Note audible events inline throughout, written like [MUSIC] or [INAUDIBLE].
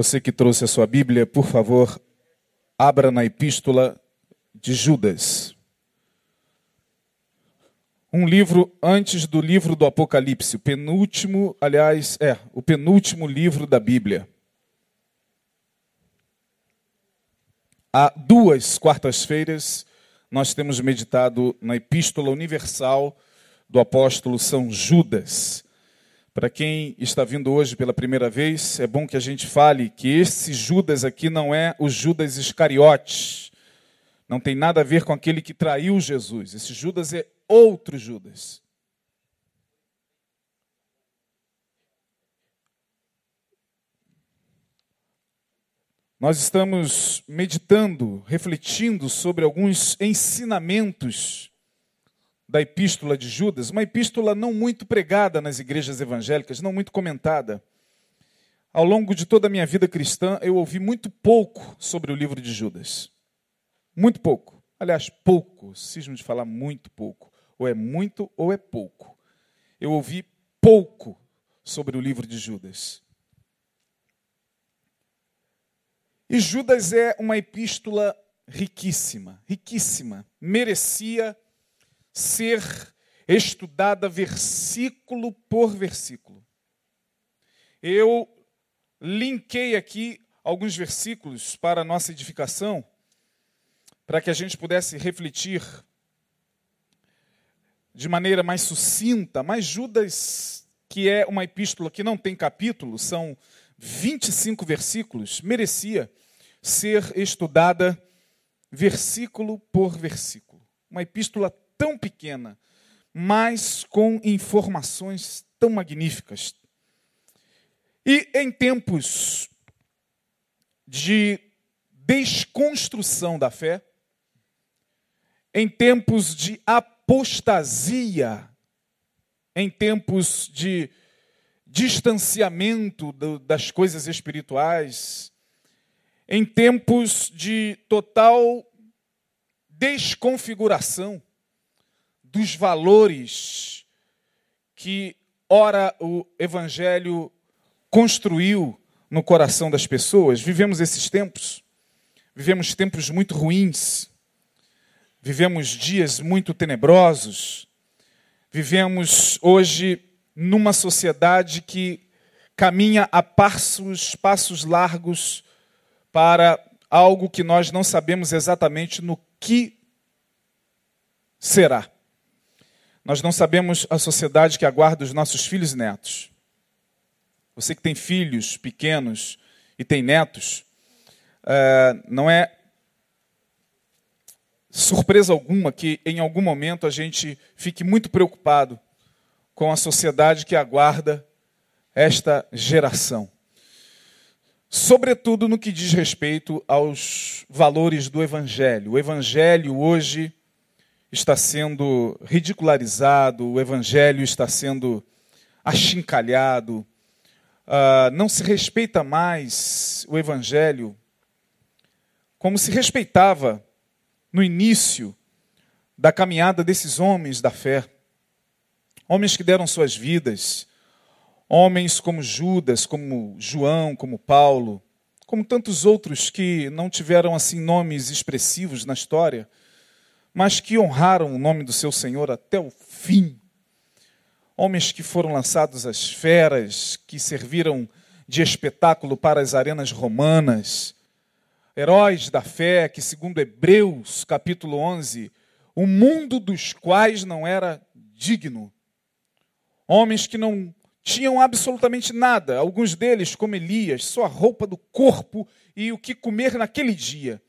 Você que trouxe a sua Bíblia, por favor, abra na epístola de Judas. Um livro antes do livro do Apocalipse, o penúltimo, aliás, é, o penúltimo livro da Bíblia. Há duas quartas-feiras nós temos meditado na Epístola Universal do apóstolo São Judas. Para quem está vindo hoje pela primeira vez, é bom que a gente fale que esse Judas aqui não é o Judas Iscariotes. Não tem nada a ver com aquele que traiu Jesus. Esse Judas é outro Judas. Nós estamos meditando, refletindo sobre alguns ensinamentos da epístola de Judas, uma epístola não muito pregada nas igrejas evangélicas, não muito comentada. Ao longo de toda a minha vida cristã, eu ouvi muito pouco sobre o livro de Judas. Muito pouco. Aliás, pouco, cismo de falar muito pouco. Ou é muito ou é pouco. Eu ouvi pouco sobre o livro de Judas. E Judas é uma epístola riquíssima, riquíssima. Merecia ser estudada versículo por versículo. Eu linkei aqui alguns versículos para a nossa edificação, para que a gente pudesse refletir de maneira mais sucinta, mas Judas, que é uma epístola que não tem capítulo, são 25 versículos, merecia ser estudada versículo por versículo. Uma epístola tão pequena, mas com informações tão magníficas. E em tempos de desconstrução da fé, em tempos de apostasia, em tempos de distanciamento das coisas espirituais, em tempos de total desconfiguração dos valores que, ora, o Evangelho construiu no coração das pessoas. Vivemos esses tempos, vivemos tempos muito ruins, vivemos dias muito tenebrosos, vivemos hoje numa sociedade que caminha a passos, passos largos para algo que nós não sabemos exatamente no que será. Nós não sabemos a sociedade que aguarda os nossos filhos e netos. Você que tem filhos pequenos e tem netos, é, não é surpresa alguma que em algum momento a gente fique muito preocupado com a sociedade que aguarda esta geração sobretudo no que diz respeito aos valores do Evangelho. O Evangelho hoje está sendo ridicularizado, o Evangelho está sendo achincalhado, uh, não se respeita mais o Evangelho como se respeitava no início da caminhada desses homens da fé. Homens que deram suas vidas. Homens como Judas, como João, como Paulo, como tantos outros que não tiveram assim nomes expressivos na história, mas que honraram o nome do seu Senhor até o fim. Homens que foram lançados às feras, que serviram de espetáculo para as arenas romanas, heróis da fé que, segundo Hebreus, capítulo 11, o mundo dos quais não era digno. Homens que não tinham absolutamente nada, alguns deles, como Elias, só a roupa do corpo e o que comer naquele dia.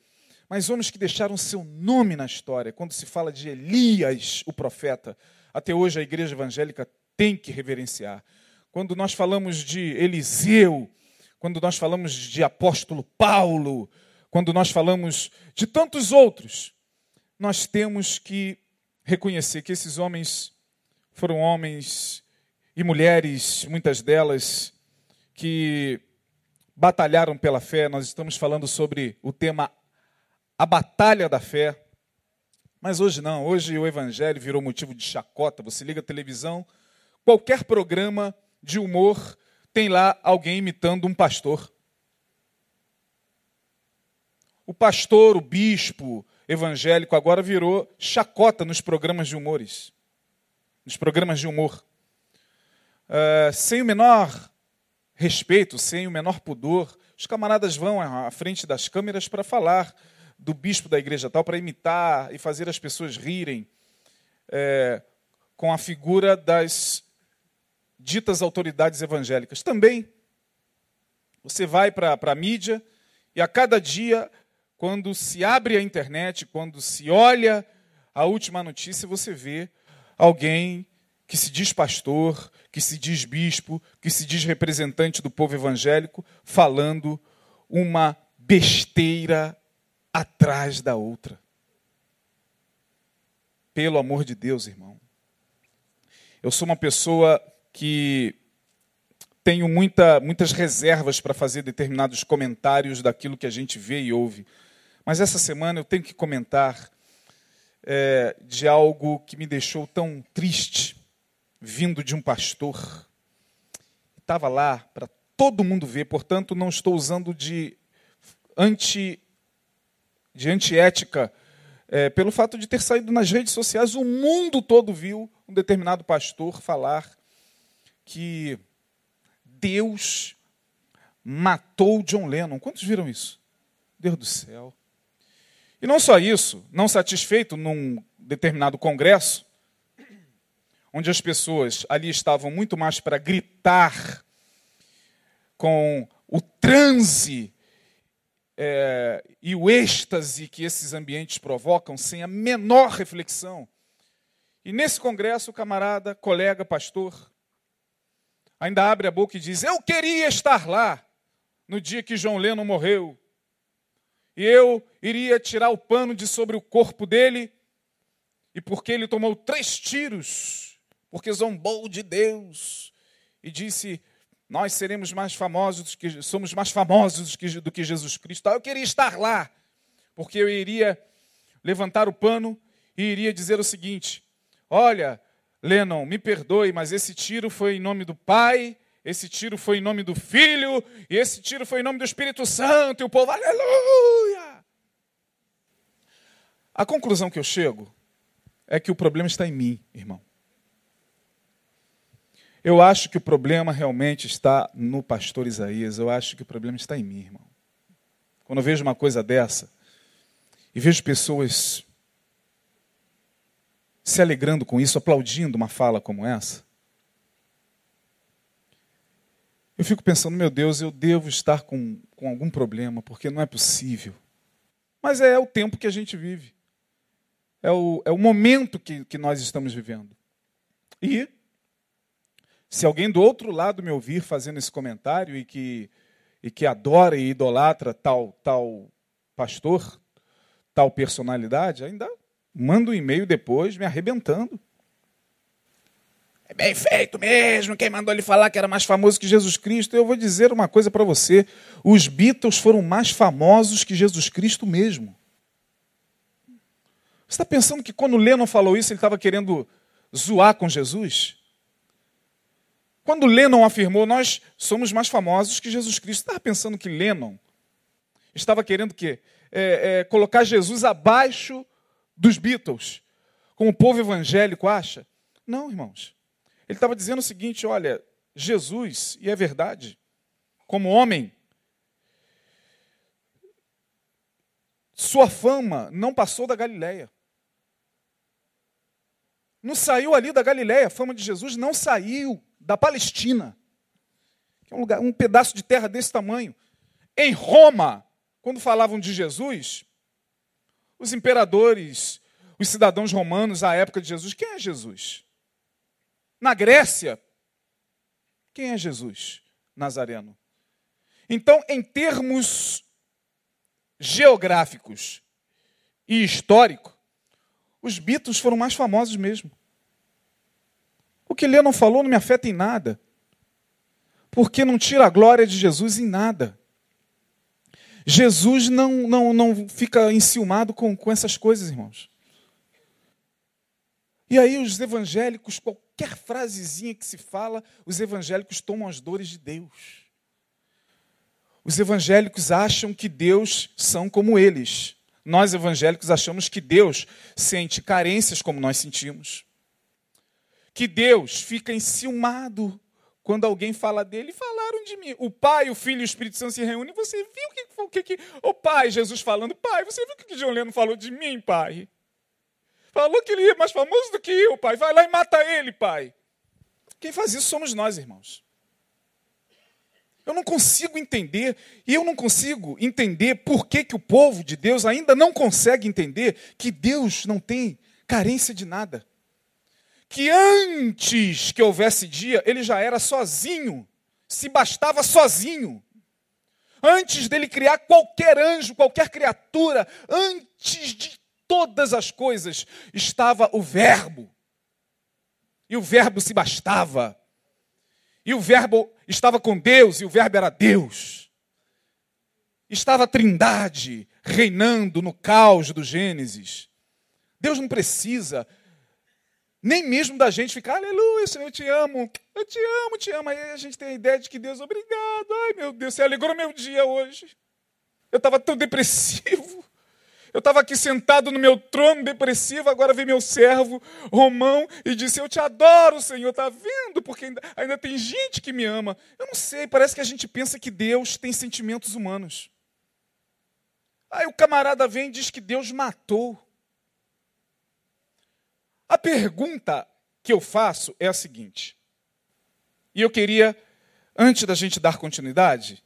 Mas homens que deixaram seu nome na história, quando se fala de Elias, o profeta, até hoje a igreja evangélica tem que reverenciar. Quando nós falamos de Eliseu, quando nós falamos de apóstolo Paulo, quando nós falamos de tantos outros, nós temos que reconhecer que esses homens foram homens e mulheres, muitas delas, que batalharam pela fé. Nós estamos falando sobre o tema a batalha da fé. Mas hoje não, hoje o evangelho virou motivo de chacota. Você liga a televisão, qualquer programa de humor tem lá alguém imitando um pastor. O pastor, o bispo evangélico agora virou chacota nos programas de humores, nos programas de humor. Uh, sem o menor respeito, sem o menor pudor, os camaradas vão à frente das câmeras para falar do bispo da igreja tal, para imitar e fazer as pessoas rirem é, com a figura das ditas autoridades evangélicas. Também, você vai para a mídia e a cada dia, quando se abre a internet, quando se olha a última notícia, você vê alguém que se diz pastor, que se diz bispo, que se diz representante do povo evangélico, falando uma besteira atrás da outra. Pelo amor de Deus, irmão. Eu sou uma pessoa que tenho muita, muitas reservas para fazer determinados comentários daquilo que a gente vê e ouve. Mas essa semana eu tenho que comentar é, de algo que me deixou tão triste, vindo de um pastor. Estava lá para todo mundo ver, portanto, não estou usando de anti de antiética é, pelo fato de ter saído nas redes sociais, o mundo todo viu um determinado pastor falar que Deus matou John Lennon. Quantos viram isso? Deus do céu. E não só isso, não satisfeito num determinado congresso, onde as pessoas ali estavam muito mais para gritar com o transe é, e o êxtase que esses ambientes provocam sem a menor reflexão. E nesse congresso, o camarada, colega, pastor, ainda abre a boca e diz: Eu queria estar lá no dia que João Leno morreu. E eu iria tirar o pano de sobre o corpo dele, e porque ele tomou três tiros, porque zombou de Deus, e disse: nós seremos mais famosos, que, somos mais famosos do que Jesus Cristo. Eu queria estar lá, porque eu iria levantar o pano e iria dizer o seguinte: Olha, Lennon, me perdoe, mas esse tiro foi em nome do Pai, esse tiro foi em nome do Filho, e esse tiro foi em nome do Espírito Santo, e o povo, aleluia! A conclusão que eu chego é que o problema está em mim, irmão. Eu acho que o problema realmente está no pastor Isaías. Eu acho que o problema está em mim, irmão. Quando eu vejo uma coisa dessa e vejo pessoas se alegrando com isso, aplaudindo uma fala como essa, eu fico pensando, meu Deus, eu devo estar com, com algum problema, porque não é possível. Mas é o tempo que a gente vive. É o, é o momento que, que nós estamos vivendo. E se alguém do outro lado me ouvir fazendo esse comentário e que, e que adora e idolatra tal, tal pastor, tal personalidade, ainda manda um e-mail depois me arrebentando. É bem feito mesmo, quem mandou ele falar que era mais famoso que Jesus Cristo. Eu vou dizer uma coisa para você: os Beatles foram mais famosos que Jesus Cristo mesmo. Você está pensando que quando Lennon falou isso, ele estava querendo zoar com Jesus? Quando Lennon afirmou, nós somos mais famosos que Jesus Cristo, estava pensando que Lennon estava querendo que é, é, colocar Jesus abaixo dos Beatles, como o povo evangélico acha? Não, irmãos. Ele estava dizendo o seguinte: olha, Jesus, e é verdade, como homem, sua fama não passou da Galileia. Não saiu ali da Galileia, a fama de Jesus não saiu da Palestina, que é um, lugar, um pedaço de terra desse tamanho. Em Roma, quando falavam de Jesus, os imperadores, os cidadãos romanos à época de Jesus, quem é Jesus? Na Grécia, quem é Jesus? Nazareno. Então, em termos geográficos e históricos, os Beatles foram mais famosos mesmo. O que Lê não falou não me afeta em nada. Porque não tira a glória de Jesus em nada. Jesus não, não, não fica enciumado com, com essas coisas, irmãos. E aí os evangélicos, qualquer frasezinha que se fala, os evangélicos tomam as dores de Deus. Os evangélicos acham que Deus são como eles. Nós evangélicos achamos que Deus sente carências como nós sentimos. Que Deus fica enciumado quando alguém fala dele, falaram de mim. O Pai, o Filho e o Espírito Santo se reúnem. Você viu o que, o que, o Pai, Jesus falando, Pai, você viu o que, que John Lennon falou de mim, Pai? Falou que ele é mais famoso do que eu, Pai. Vai lá e mata ele, Pai. Quem faz isso somos nós, irmãos. Eu não consigo entender, e eu não consigo entender por que, que o povo de Deus ainda não consegue entender que Deus não tem carência de nada. Que antes que houvesse dia, ele já era sozinho, se bastava sozinho. Antes dele criar qualquer anjo, qualquer criatura, antes de todas as coisas, estava o Verbo. E o Verbo se bastava. E o Verbo estava com Deus, e o Verbo era Deus. Estava a Trindade reinando no caos do Gênesis. Deus não precisa nem mesmo da gente ficar, aleluia, Senhor, eu te amo, eu te amo, te amo. Aí a gente tem a ideia de que Deus, obrigado, ai meu Deus, você alegrou meu dia hoje. Eu estava tão depressivo. Eu estava aqui sentado no meu trono depressivo, agora vem meu servo Romão e disse: Eu te adoro, Senhor, está vendo? Porque ainda, ainda tem gente que me ama. Eu não sei, parece que a gente pensa que Deus tem sentimentos humanos. Aí o camarada vem e diz que Deus matou. Pergunta que eu faço é a seguinte, e eu queria, antes da gente dar continuidade,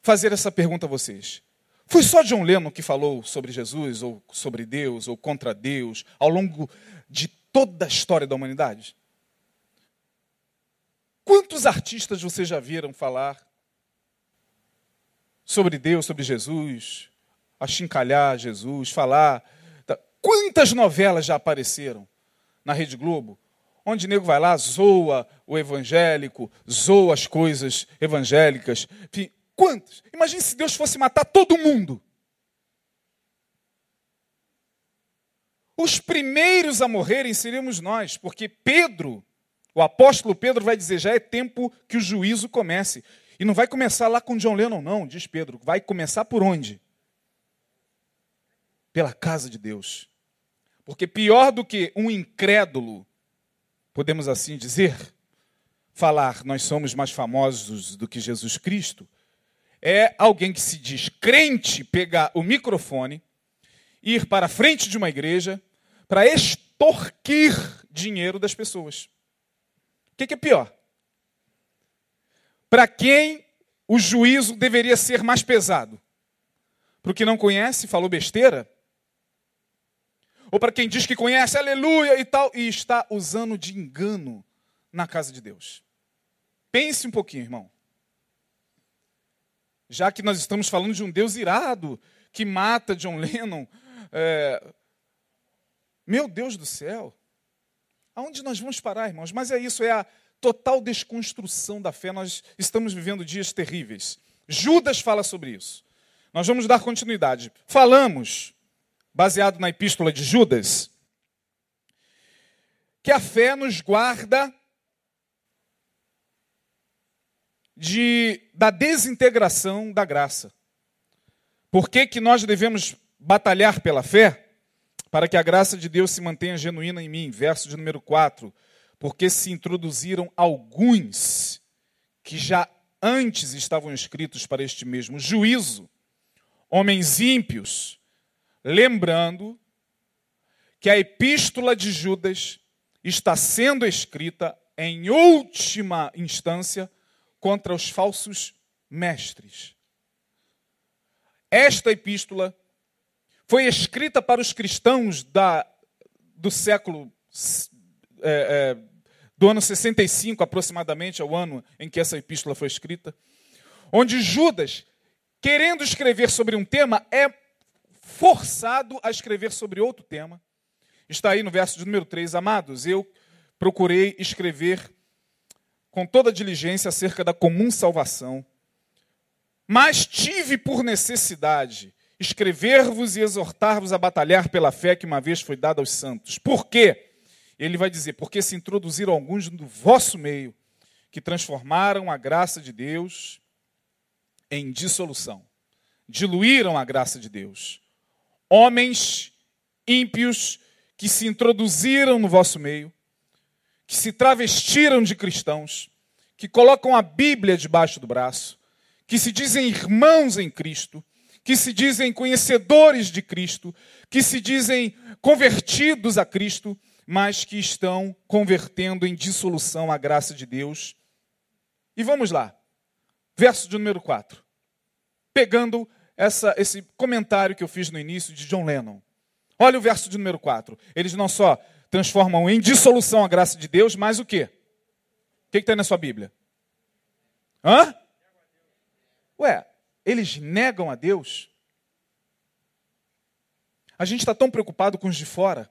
fazer essa pergunta a vocês. Foi só John Lennon que falou sobre Jesus, ou sobre Deus, ou contra Deus, ao longo de toda a história da humanidade? Quantos artistas vocês já viram falar sobre Deus, sobre Jesus, achincalhar Jesus, falar. Quantas novelas já apareceram na Rede Globo? Onde o nego vai lá, zoa o evangélico, zoa as coisas evangélicas. Enfim, Quantos? Imagine se Deus fosse matar todo mundo. Os primeiros a morrerem seríamos nós, porque Pedro, o apóstolo Pedro, vai dizer: já é tempo que o juízo comece. E não vai começar lá com John Lennon, não, diz Pedro. Vai começar por onde? Pela casa de Deus. Porque pior do que um incrédulo, podemos assim dizer, falar nós somos mais famosos do que Jesus Cristo, é alguém que se diz crente pegar o microfone, ir para a frente de uma igreja para extorquir dinheiro das pessoas. O que, que é pior? Para quem o juízo deveria ser mais pesado? Para o que não conhece, falou besteira? Ou para quem diz que conhece, aleluia e tal, e está usando de engano na casa de Deus? Pense um pouquinho, irmão já que nós estamos falando de um Deus irado que mata John Lennon. É... Meu Deus do céu, aonde nós vamos parar, irmãos? Mas é isso, é a total desconstrução da fé. Nós estamos vivendo dias terríveis. Judas fala sobre isso. Nós vamos dar continuidade. Falamos, baseado na epístola de Judas, que a fé nos guarda de, da desintegração da graça. Por que, que nós devemos batalhar pela fé? Para que a graça de Deus se mantenha genuína em mim. Verso de número 4. Porque se introduziram alguns que já antes estavam escritos para este mesmo juízo, homens ímpios, lembrando que a epístola de Judas está sendo escrita em última instância contra os falsos mestres. Esta epístola foi escrita para os cristãos da, do século é, é, do ano 65 aproximadamente, ao ano em que essa epístola foi escrita, onde Judas, querendo escrever sobre um tema, é forçado a escrever sobre outro tema. Está aí no verso de número 3, amados, eu procurei escrever com toda diligência acerca da comum salvação, mas tive por necessidade escrever-vos e exortar-vos a batalhar pela fé que uma vez foi dada aos santos. Por quê? Ele vai dizer: porque se introduziram alguns do vosso meio que transformaram a graça de Deus em dissolução. Diluíram a graça de Deus. Homens ímpios que se introduziram no vosso meio, que se travestiram de cristãos, que colocam a Bíblia debaixo do braço, que se dizem irmãos em Cristo, que se dizem conhecedores de Cristo, que se dizem convertidos a Cristo, mas que estão convertendo em dissolução a graça de Deus. E vamos lá, verso de número 4. Pegando essa, esse comentário que eu fiz no início de John Lennon. Olha o verso de número 4. Eles não só transformam em dissolução a graça de Deus, mas o quê? O que está na sua Bíblia? Hã? Ué, eles negam a Deus? A gente está tão preocupado com os de fora.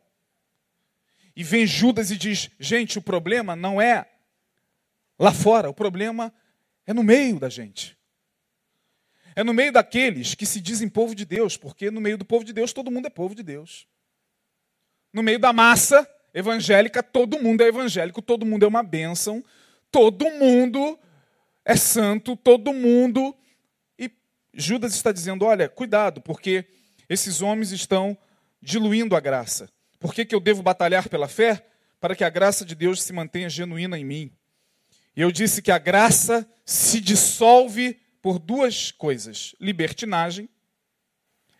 E vem Judas e diz: gente, o problema não é lá fora, o problema é no meio da gente. É no meio daqueles que se dizem povo de Deus, porque no meio do povo de Deus todo mundo é povo de Deus. No meio da massa evangélica, todo mundo é evangélico, todo mundo é uma bênção, todo mundo é santo, todo mundo. E Judas está dizendo: olha, cuidado, porque esses homens estão diluindo a graça. Por que, que eu devo batalhar pela fé? Para que a graça de Deus se mantenha genuína em mim. E eu disse que a graça se dissolve por duas coisas: libertinagem.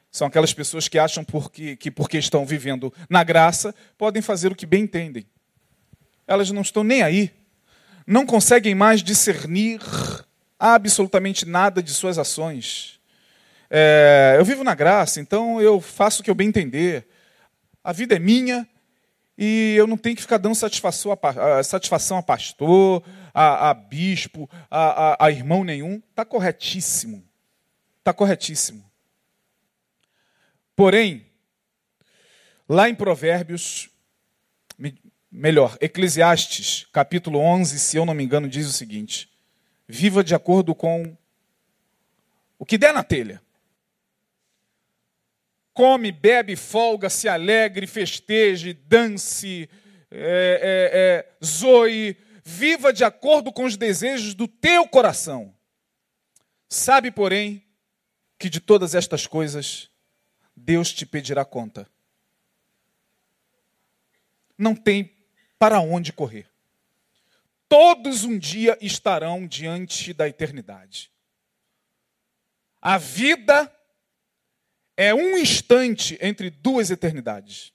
São aquelas pessoas que acham porque, que, porque estão vivendo na graça, podem fazer o que bem entendem. Elas não estão nem aí. Não conseguem mais discernir absolutamente nada de suas ações. É, eu vivo na graça, então eu faço o que eu bem entender a vida é minha e eu não tenho que ficar dando satisfação a, satisfação a pastor, a, a bispo, a, a, a irmão nenhum. Está corretíssimo. Está corretíssimo. Porém, lá em Provérbios, melhor, Eclesiastes, capítulo 11, se eu não me engano, diz o seguinte: Viva de acordo com o que der na telha come, bebe, folga, se alegre, festeje, dance, é, é, é, zoe, viva de acordo com os desejos do teu coração. Sabe, porém, que de todas estas coisas Deus te pedirá conta. Não tem para onde correr. Todos um dia estarão diante da eternidade. A vida é um instante entre duas eternidades.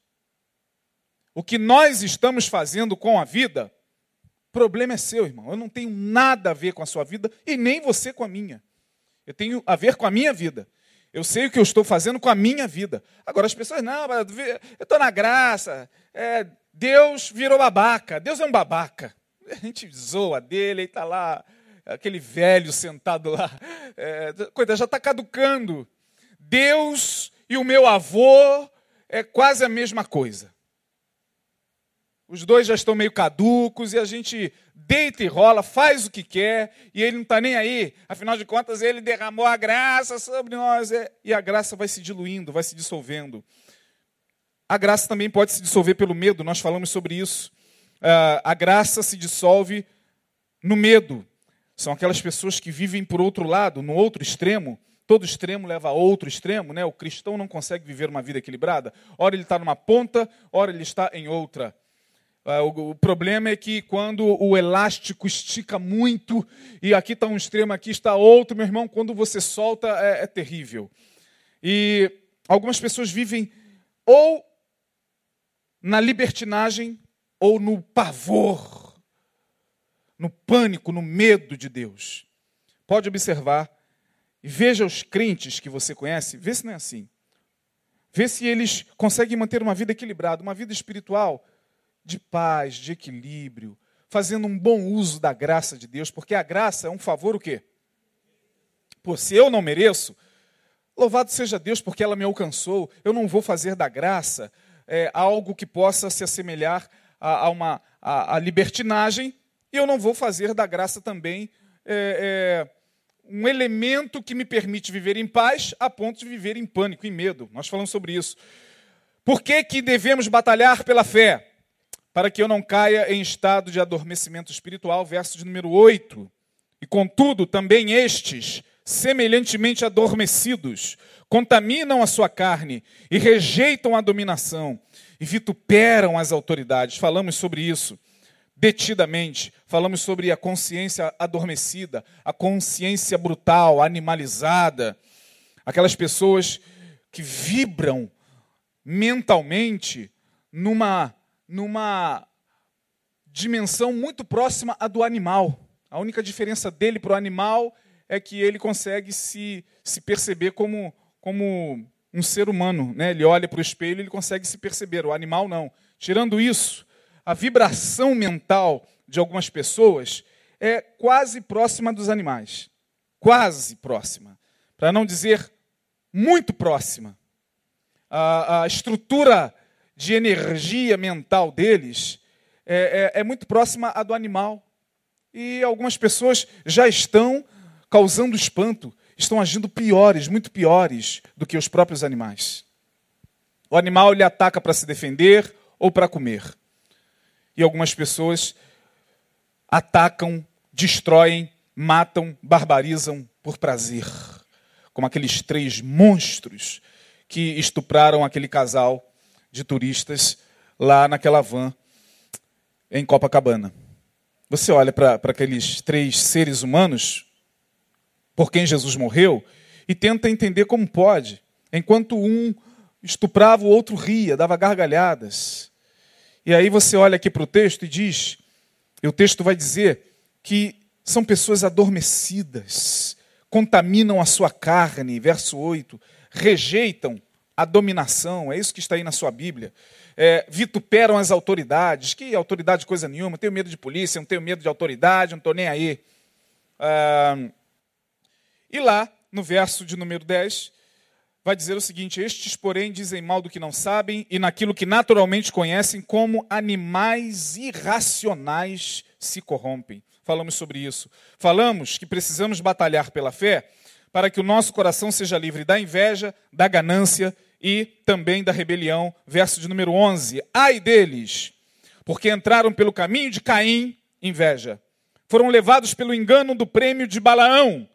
O que nós estamos fazendo com a vida, problema é seu, irmão. Eu não tenho nada a ver com a sua vida e nem você com a minha. Eu tenho a ver com a minha vida. Eu sei o que eu estou fazendo com a minha vida. Agora as pessoas, não, eu estou na graça. É, Deus virou babaca. Deus é um babaca. [LAUGHS] A gente zoa dele e está lá, aquele velho sentado lá. É, coisa, já está caducando. Deus e o meu avô é quase a mesma coisa. Os dois já estão meio caducos e a gente deita e rola, faz o que quer e ele não está nem aí. Afinal de contas, ele derramou a graça sobre nós é, e a graça vai se diluindo, vai se dissolvendo. A graça também pode se dissolver pelo medo, nós falamos sobre isso. Uh, a graça se dissolve no medo. São aquelas pessoas que vivem por outro lado, no outro extremo, Todo extremo leva a outro extremo, né? O cristão não consegue viver uma vida equilibrada. Ora ele está numa ponta, ora ele está em outra. Ah, o problema é que quando o elástico estica muito, e aqui está um extremo, aqui está outro, meu irmão, quando você solta é, é terrível. E algumas pessoas vivem ou na libertinagem ou no pavor, no pânico, no medo de Deus. Pode observar e veja os crentes que você conhece, vê se não é assim. Vê se eles conseguem manter uma vida equilibrada, uma vida espiritual de paz, de equilíbrio, fazendo um bom uso da graça de Deus, porque a graça é um favor o quê? Pô, se eu não mereço, louvado seja Deus porque ela me alcançou, eu não vou fazer da graça é, algo que possa se assemelhar a, a uma a, a libertinagem, e eu não vou fazer da graça também é, é, um elemento que me permite viver em paz a ponto de viver em pânico, em medo. Nós falamos sobre isso. Por que, que devemos batalhar pela fé? Para que eu não caia em estado de adormecimento espiritual, verso de número 8. E contudo, também estes semelhantemente adormecidos, contaminam a sua carne e rejeitam a dominação e vituperam as autoridades. Falamos sobre isso detidamente. Falamos sobre a consciência adormecida, a consciência brutal, animalizada, aquelas pessoas que vibram mentalmente numa numa dimensão muito próxima à do animal. A única diferença dele para o animal é que ele consegue se, se perceber como, como um ser humano. Né? Ele olha para o espelho e ele consegue se perceber. O animal não. Tirando isso, a vibração mental de algumas pessoas é quase próxima dos animais. Quase próxima. Para não dizer muito próxima. A, a estrutura de energia mental deles é, é, é muito próxima à do animal. E algumas pessoas já estão causando espanto, estão agindo piores, muito piores do que os próprios animais. O animal lhe ataca para se defender ou para comer. E algumas pessoas atacam, destroem, matam, barbarizam por prazer. Como aqueles três monstros que estupraram aquele casal de turistas lá naquela van em Copacabana. Você olha para aqueles três seres humanos por quem Jesus morreu e tenta entender como pode. Enquanto um estuprava, o outro ria, dava gargalhadas. E aí você olha aqui para o texto e diz: e o texto vai dizer que são pessoas adormecidas, contaminam a sua carne, verso 8, rejeitam a dominação, é isso que está aí na sua Bíblia é, vituperam as autoridades. Que autoridade coisa nenhuma, tenho medo de polícia, não tenho medo de autoridade, não estou nem aí. Ah, e lá, no verso de número 10, vai dizer o seguinte: Estes, porém, dizem mal do que não sabem, e naquilo que naturalmente conhecem, como animais irracionais se corrompem. Falamos sobre isso. Falamos que precisamos batalhar pela fé para que o nosso coração seja livre da inveja, da ganância e também da rebelião, verso de número 11. Ai deles, porque entraram pelo caminho de Caim, inveja. Foram levados pelo engano do prêmio de Balaão,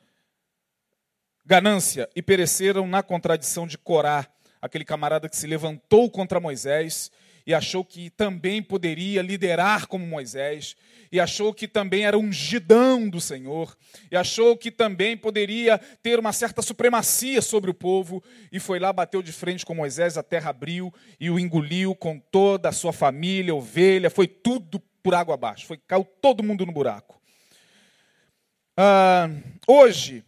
ganância, e pereceram na contradição de Corá, aquele camarada que se levantou contra Moisés e achou que também poderia liderar como Moisés, e achou que também era ungidão do Senhor, e achou que também poderia ter uma certa supremacia sobre o povo, e foi lá, bateu de frente com Moisés, a terra abriu e o engoliu com toda a sua família, ovelha, foi tudo por água abaixo, foi, caiu todo mundo no buraco. Ah, hoje,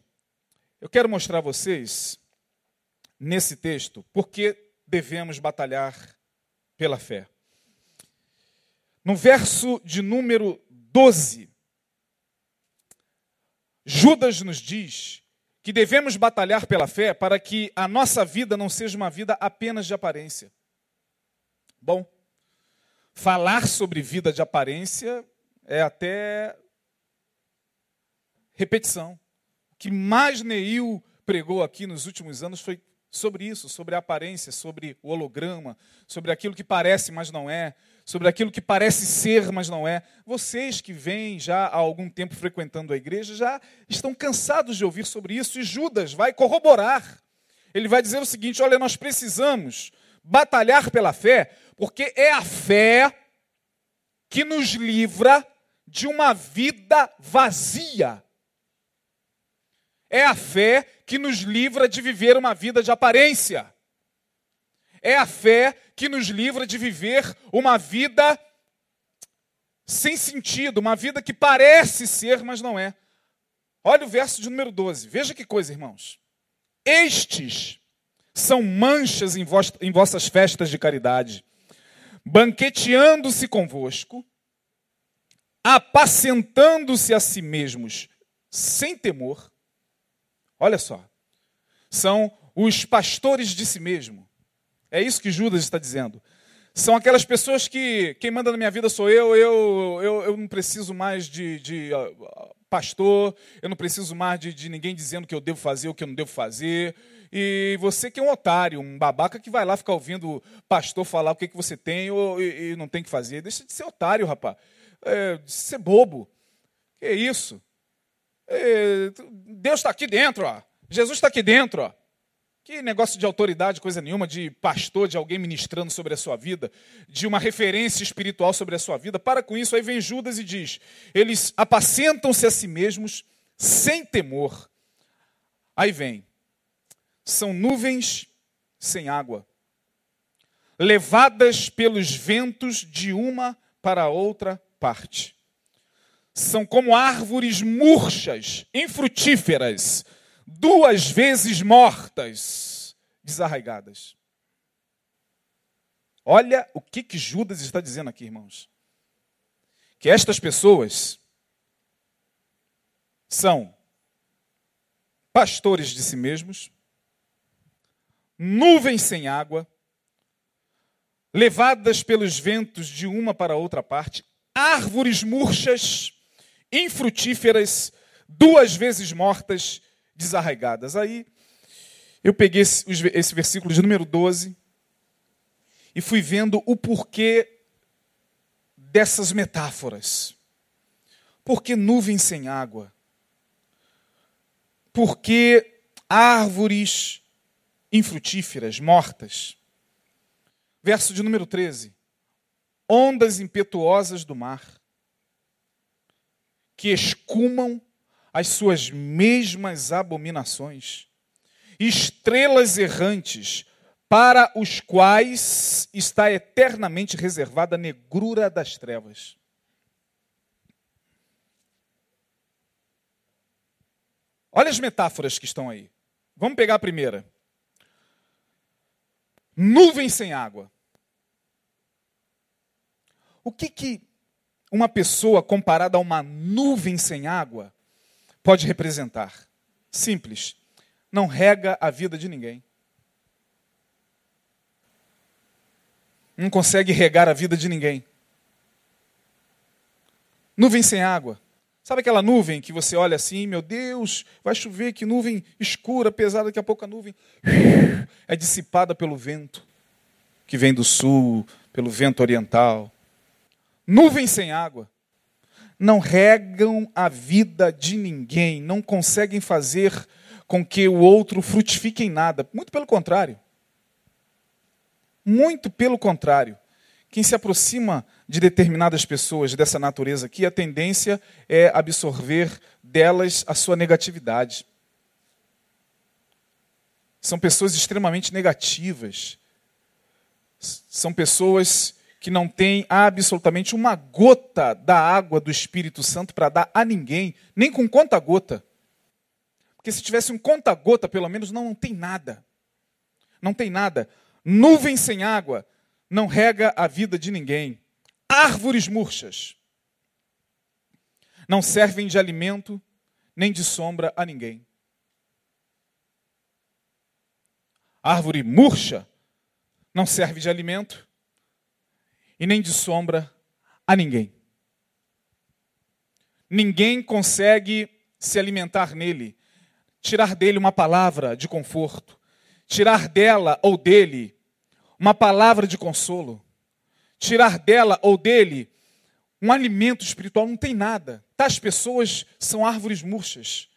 eu quero mostrar a vocês, nesse texto, porque devemos batalhar pela fé. No verso de número 12, Judas nos diz que devemos batalhar pela fé para que a nossa vida não seja uma vida apenas de aparência. Bom, falar sobre vida de aparência é até repetição. O que mais Neil pregou aqui nos últimos anos foi sobre isso, sobre a aparência, sobre o holograma, sobre aquilo que parece, mas não é, sobre aquilo que parece ser, mas não é. Vocês que vêm já há algum tempo frequentando a igreja já estão cansados de ouvir sobre isso e Judas vai corroborar. Ele vai dizer o seguinte: olha, nós precisamos batalhar pela fé, porque é a fé que nos livra de uma vida vazia. É a fé que nos livra de viver uma vida de aparência. É a fé que nos livra de viver uma vida sem sentido, uma vida que parece ser, mas não é. Olha o verso de número 12. Veja que coisa, irmãos. Estes são manchas em, vos, em vossas festas de caridade, banqueteando-se convosco, apacentando-se a si mesmos sem temor Olha só. São os pastores de si mesmo. É isso que Judas está dizendo. São aquelas pessoas que quem manda na minha vida sou eu, eu, eu, eu não preciso mais de, de uh, pastor, eu não preciso mais de, de ninguém dizendo o que eu devo fazer, o que eu não devo fazer. E você que é um otário, um babaca que vai lá ficar ouvindo pastor falar o que, que você tem ou, e, e não tem que fazer. Deixa de ser otário, rapaz. É, de ser bobo. Que isso? Deus está aqui dentro, ó. Jesus está aqui dentro. Ó. Que negócio de autoridade, coisa nenhuma, de pastor, de alguém ministrando sobre a sua vida, de uma referência espiritual sobre a sua vida. Para com isso. Aí vem Judas e diz: eles apacentam-se a si mesmos sem temor. Aí vem: são nuvens sem água, levadas pelos ventos de uma para outra parte. São como árvores murchas, infrutíferas, duas vezes mortas, desarraigadas. Olha o que, que Judas está dizendo aqui, irmãos. Que estas pessoas são pastores de si mesmos, nuvens sem água, levadas pelos ventos de uma para outra parte, árvores murchas, infrutíferas, duas vezes mortas, desarraigadas. Aí eu peguei esse, esse versículo de número 12 e fui vendo o porquê dessas metáforas. Por que nuvem sem água? Por que árvores infrutíferas, mortas? Verso de número 13. Ondas impetuosas do mar, que escumam as suas mesmas abominações, estrelas errantes, para os quais está eternamente reservada a negrura das trevas. Olha as metáforas que estão aí. Vamos pegar a primeira. Nuvem sem água. O que, que uma pessoa comparada a uma nuvem sem água pode representar? Simples. Não rega a vida de ninguém. Não consegue regar a vida de ninguém. Nuvem sem água. Sabe aquela nuvem que você olha assim, meu Deus, vai chover, que nuvem escura, pesada, daqui a pouco a nuvem é dissipada pelo vento que vem do sul, pelo vento oriental. Nuvem sem água não regam a vida de ninguém, não conseguem fazer com que o outro frutifique em nada. Muito pelo contrário. Muito pelo contrário. Quem se aproxima de determinadas pessoas dessa natureza aqui, a tendência é absorver delas a sua negatividade. São pessoas extremamente negativas. São pessoas que não tem absolutamente uma gota da água do Espírito Santo para dar a ninguém, nem com conta-gota. Porque se tivesse um conta-gota, pelo menos, não, não tem nada. Não tem nada. Nuvem sem água não rega a vida de ninguém. Árvores murchas não servem de alimento nem de sombra a ninguém. Árvore murcha não serve de alimento e nem de sombra a ninguém. Ninguém consegue se alimentar nele, tirar dele uma palavra de conforto, tirar dela ou dele uma palavra de consolo, tirar dela ou dele um alimento espiritual, não tem nada. Tais pessoas são árvores murchas.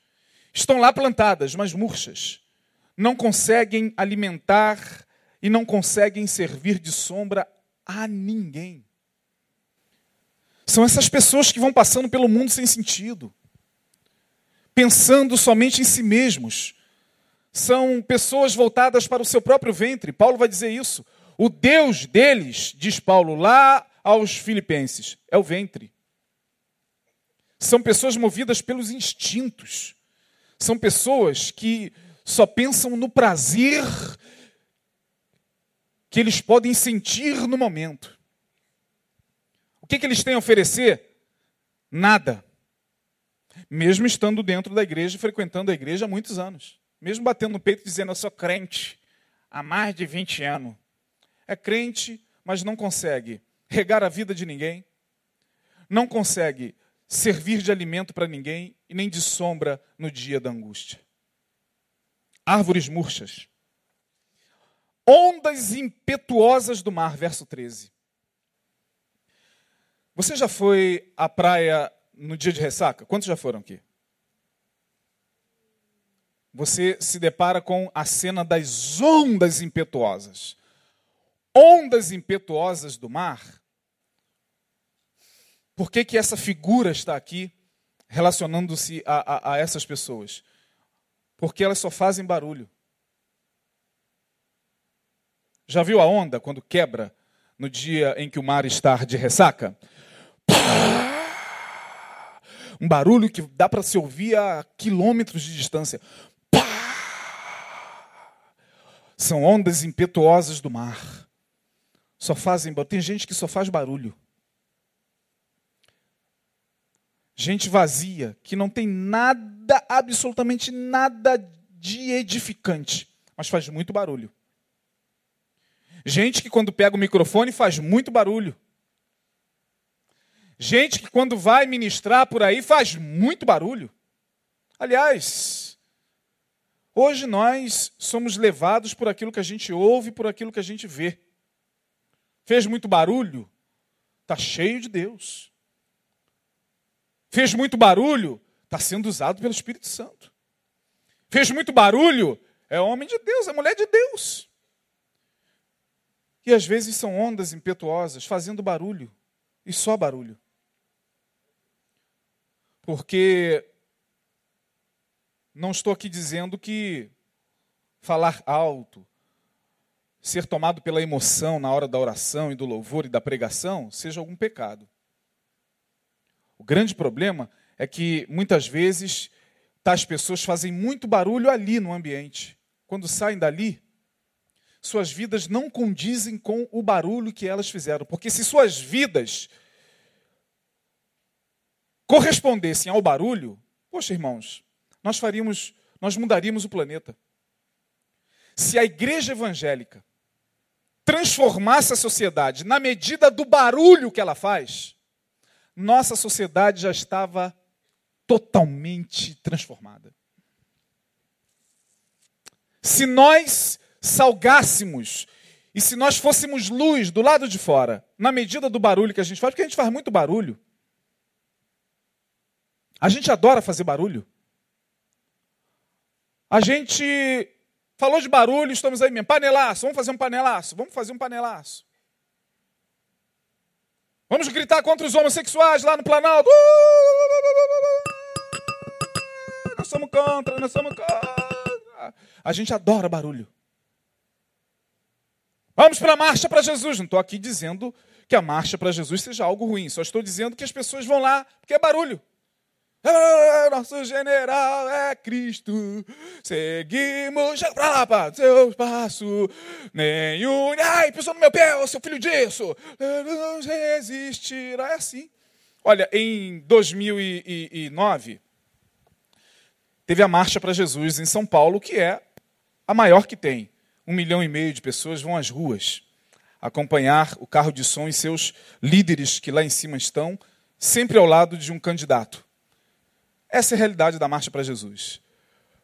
Estão lá plantadas, mas murchas. Não conseguem alimentar e não conseguem servir de sombra a ninguém. São essas pessoas que vão passando pelo mundo sem sentido, pensando somente em si mesmos. São pessoas voltadas para o seu próprio ventre. Paulo vai dizer isso. O Deus deles, diz Paulo lá aos Filipenses, é o ventre. São pessoas movidas pelos instintos. São pessoas que só pensam no prazer que eles podem sentir no momento. O que, que eles têm a oferecer? Nada. Mesmo estando dentro da igreja, frequentando a igreja há muitos anos. Mesmo batendo no peito dizendo, eu sou crente há mais de 20 anos. É crente, mas não consegue regar a vida de ninguém, não consegue servir de alimento para ninguém e nem de sombra no dia da angústia. Árvores murchas ondas impetuosas do mar, verso 13. Você já foi à praia no dia de ressaca? Quantos já foram aqui? você se depara com a cena das ondas impetuosas. Ondas impetuosas do mar. Por que, que essa figura está aqui relacionando-se a, a, a essas pessoas? Porque elas só fazem barulho. Já viu a onda quando quebra no dia em que o mar está de ressaca? Um barulho que dá para se ouvir a quilômetros de distância. São ondas impetuosas do mar. Só fazem barulho. Tem gente que só faz barulho. Gente vazia, que não tem nada, absolutamente nada de edificante, mas faz muito barulho. Gente que quando pega o microfone faz muito barulho. Gente que quando vai ministrar por aí faz muito barulho. Aliás, hoje nós somos levados por aquilo que a gente ouve, por aquilo que a gente vê. Fez muito barulho? Está cheio de Deus. Fez muito barulho? Está sendo usado pelo Espírito Santo. Fez muito barulho? É homem de Deus, é mulher de Deus. E às vezes são ondas impetuosas, fazendo barulho, e só barulho. Porque não estou aqui dizendo que falar alto, ser tomado pela emoção na hora da oração e do louvor e da pregação seja algum pecado. O grande problema é que muitas vezes tais pessoas fazem muito barulho ali no ambiente. Quando saem dali, suas vidas não condizem com o barulho que elas fizeram. Porque se suas vidas correspondessem ao barulho, poxa, irmãos, nós faríamos, nós mudaríamos o planeta. Se a igreja evangélica transformasse a sociedade na medida do barulho que ela faz, nossa sociedade já estava totalmente transformada. Se nós salgássemos e se nós fôssemos luz do lado de fora, na medida do barulho que a gente faz, porque a gente faz muito barulho. A gente adora fazer barulho. A gente falou de barulho, estamos aí mesmo. Panelaço, vamos fazer um panelaço, vamos fazer um panelaço. Vamos gritar contra os homossexuais lá no Planalto. Nós somos contra, nós somos contra. A gente adora barulho. Vamos para a marcha para Jesus. Não estou aqui dizendo que a marcha para Jesus seja algo ruim. Só estou dizendo que as pessoas vão lá porque é barulho. [LAUGHS] Nosso general é Cristo. Seguimos para seu passo. Nenhum. Ai, pisou no meu pé, seu filho disso. Não resistirá. É assim. Olha, em 2009, teve a Marcha para Jesus em São Paulo, que é a maior que tem um milhão e meio de pessoas vão às ruas acompanhar o carro de som e seus líderes que lá em cima estão, sempre ao lado de um candidato. Essa é a realidade da Marcha para Jesus.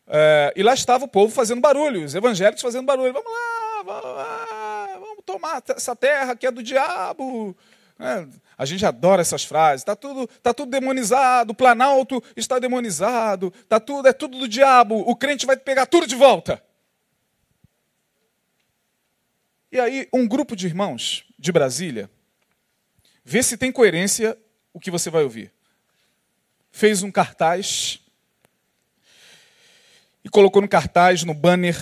É, e lá estava o povo fazendo barulho, os evangélicos fazendo barulho. Vamos lá, vamos lá, vamos tomar essa terra que é do diabo. É, a gente adora essas frases. Está tudo, tá tudo demonizado, o Planalto está demonizado, tá tudo, é tudo do diabo, o crente vai pegar tudo de volta. E aí, um grupo de irmãos de Brasília, vê se tem coerência o que você vai ouvir. Fez um cartaz e colocou no cartaz, no banner,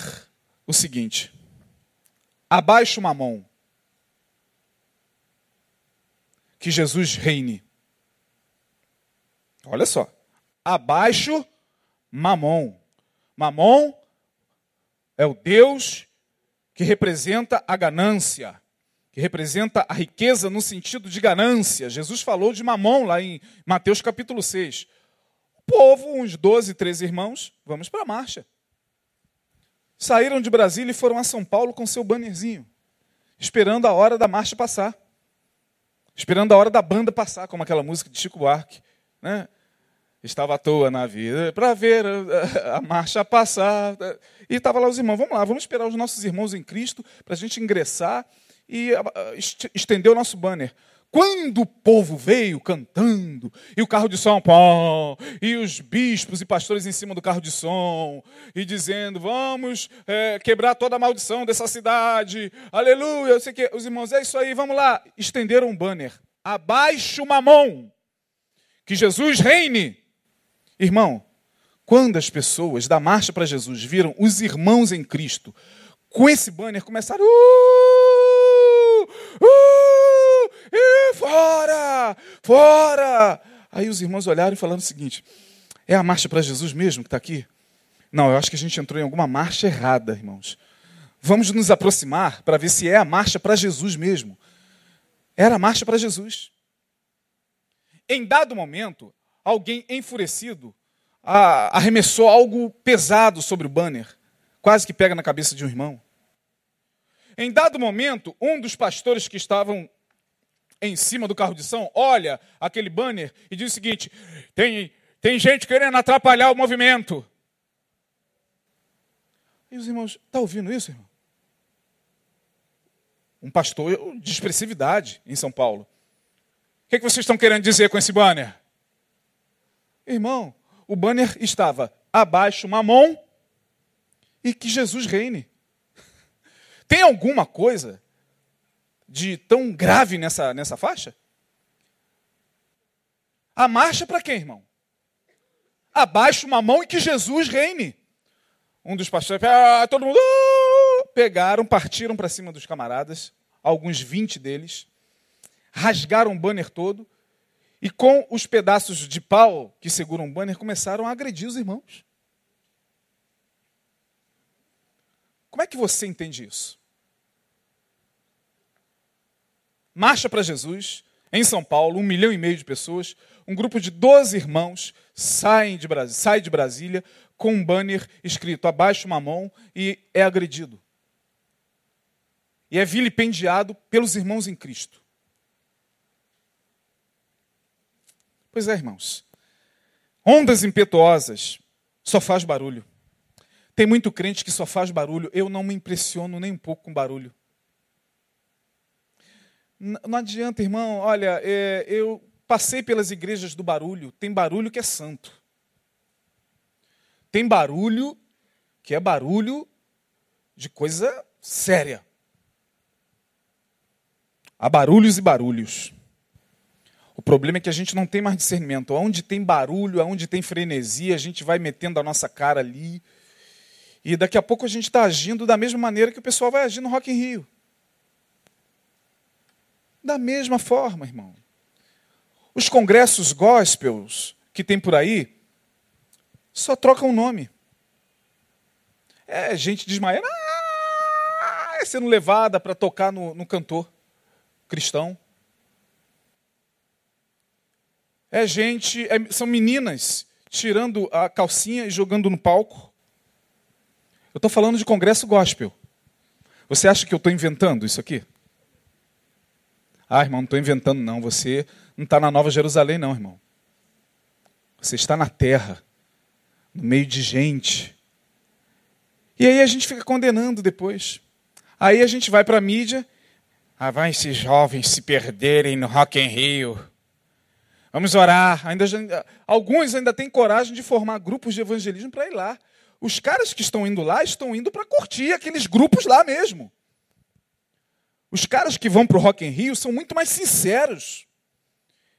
o seguinte: Abaixo mamão. Que Jesus reine. Olha só. Abaixo mamão. Mamon é o Deus que representa a ganância, que representa a riqueza no sentido de ganância. Jesus falou de mamão lá em Mateus capítulo 6. O povo, uns 12, 13 irmãos, vamos para a marcha. Saíram de Brasília e foram a São Paulo com seu bannerzinho, esperando a hora da marcha passar. Esperando a hora da banda passar, como aquela música de Chico Buarque. Né? Estava à toa na vida para ver a, a, marcha passar. E estava lá os irmãos. Vamos lá, vamos esperar os nossos irmãos em Cristo para a gente ingressar e estender o nosso banner. Quando o povo veio cantando, e o carro de som, pão, e os bispos e pastores em cima do carro de som, e dizendo: Vamos é, quebrar toda a maldição dessa cidade, aleluia, eu sei que, os irmãos, é isso aí, vamos lá. Estenderam um banner: Abaixo mamão, que Jesus reine. Irmão, quando as pessoas da Marcha para Jesus viram os irmãos em Cristo com esse banner, começaram. Uh, uh, uh, fora! Fora! Aí os irmãos olharam e falaram o seguinte: é a marcha para Jesus mesmo que está aqui? Não, eu acho que a gente entrou em alguma marcha errada, irmãos. Vamos nos aproximar para ver se é a marcha para Jesus mesmo. Era a marcha para Jesus. Em dado momento, alguém enfurecido arremessou algo pesado sobre o banner, quase que pega na cabeça de um irmão. Em dado momento, um dos pastores que estavam em cima do carro de som olha aquele banner e diz o seguinte: tem, tem gente querendo atrapalhar o movimento. E os irmãos, está ouvindo isso, irmão? Um pastor de expressividade em São Paulo. O que, é que vocês estão querendo dizer com esse banner? Irmão, o banner estava abaixo mamon e que Jesus reine. [LAUGHS] Tem alguma coisa de tão grave nessa, nessa faixa? A marcha para quem, irmão? Abaixo mamão e que Jesus reine. Um dos pastores, ah, todo mundo, uh, pegaram, partiram para cima dos camaradas, alguns 20 deles, rasgaram o banner todo e com os pedaços de pau que seguram o banner, começaram a agredir os irmãos. Como é que você entende isso? Marcha para Jesus, em São Paulo, um milhão e meio de pessoas, um grupo de 12 irmãos saem de Brasília, sai de Brasília com um banner escrito abaixo uma mão e é agredido. E é vilipendiado pelos irmãos em Cristo. Pois é, irmãos. Ondas impetuosas só faz barulho. Tem muito crente que só faz barulho. Eu não me impressiono nem um pouco com barulho. Não adianta, irmão. Olha, é, eu passei pelas igrejas do barulho. Tem barulho que é santo. Tem barulho que é barulho de coisa séria. Há barulhos e barulhos. Problema é que a gente não tem mais discernimento. Onde tem barulho, onde tem frenesia, a gente vai metendo a nossa cara ali. E daqui a pouco a gente está agindo da mesma maneira que o pessoal vai agir no Rock in Rio. Da mesma forma, irmão. Os congressos gospels que tem por aí só trocam o nome. É gente desmaiando, ah, sendo levada para tocar no, no cantor cristão. É gente, é, são meninas tirando a calcinha e jogando no palco. Eu estou falando de congresso gospel. Você acha que eu estou inventando isso aqui? Ah, irmão, não estou inventando, não. Você não está na Nova Jerusalém, não, irmão. Você está na terra, no meio de gente. E aí a gente fica condenando depois. Aí a gente vai para a mídia. Ah, vai esses jovens se perderem no Rock in Rio. Vamos orar. Ainda, alguns ainda têm coragem de formar grupos de evangelismo para ir lá. Os caras que estão indo lá estão indo para curtir aqueles grupos lá mesmo. Os caras que vão para o Rock in Rio são muito mais sinceros.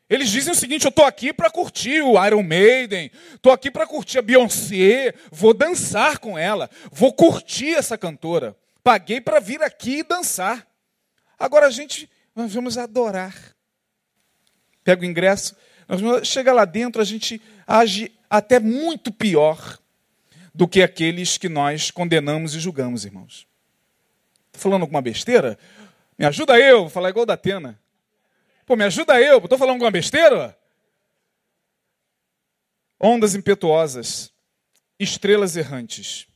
Eles dizem o seguinte: eu estou aqui para curtir o Iron Maiden, estou aqui para curtir a Beyoncé, vou dançar com ela, vou curtir essa cantora. Paguei para vir aqui e dançar. Agora a gente, nós vamos adorar. Pega o ingresso, chega lá dentro, a gente age até muito pior do que aqueles que nós condenamos e julgamos, irmãos. Estou falando alguma besteira? Me ajuda eu, vou falar igual da Atena. Pô, me ajuda eu, estou falando alguma besteira? Ondas impetuosas, estrelas errantes.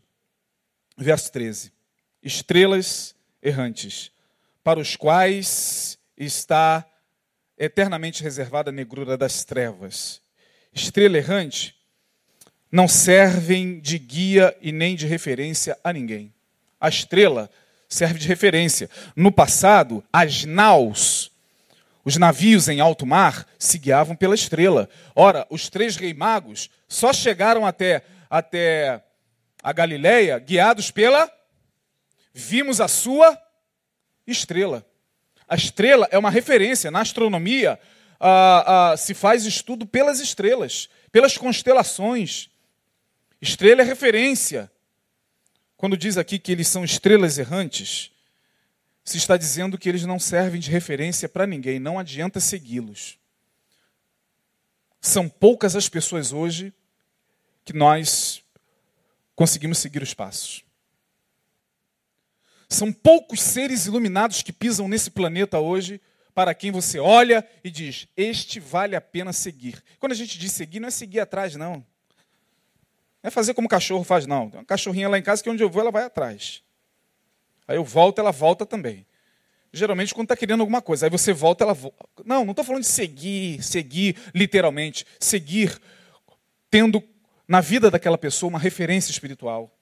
Verso 13. Estrelas errantes, para os quais está eternamente reservada a negrura das trevas. Estrela errante não servem de guia e nem de referência a ninguém. A estrela serve de referência. No passado, as naus, Os navios em alto mar se guiavam pela estrela. Ora, os três reis magos só chegaram até, até a Galileia guiados pela. Vimos a sua estrela. A estrela é uma referência. Na astronomia, ah, ah, se faz estudo pelas estrelas, pelas constelações. Estrela é referência. Quando diz aqui que eles são estrelas errantes, se está dizendo que eles não servem de referência para ninguém, não adianta segui-los. São poucas as pessoas hoje que nós conseguimos seguir os passos. São poucos seres iluminados que pisam nesse planeta hoje para quem você olha e diz: Este vale a pena seguir. Quando a gente diz seguir, não é seguir atrás, não. Não é fazer como o cachorro faz, não. Tem uma cachorrinha lá em casa que onde eu vou, ela vai atrás. Aí eu volto, ela volta também. Geralmente quando está querendo alguma coisa. Aí você volta, ela volta. Não, não estou falando de seguir, seguir literalmente. Seguir tendo na vida daquela pessoa uma referência espiritual.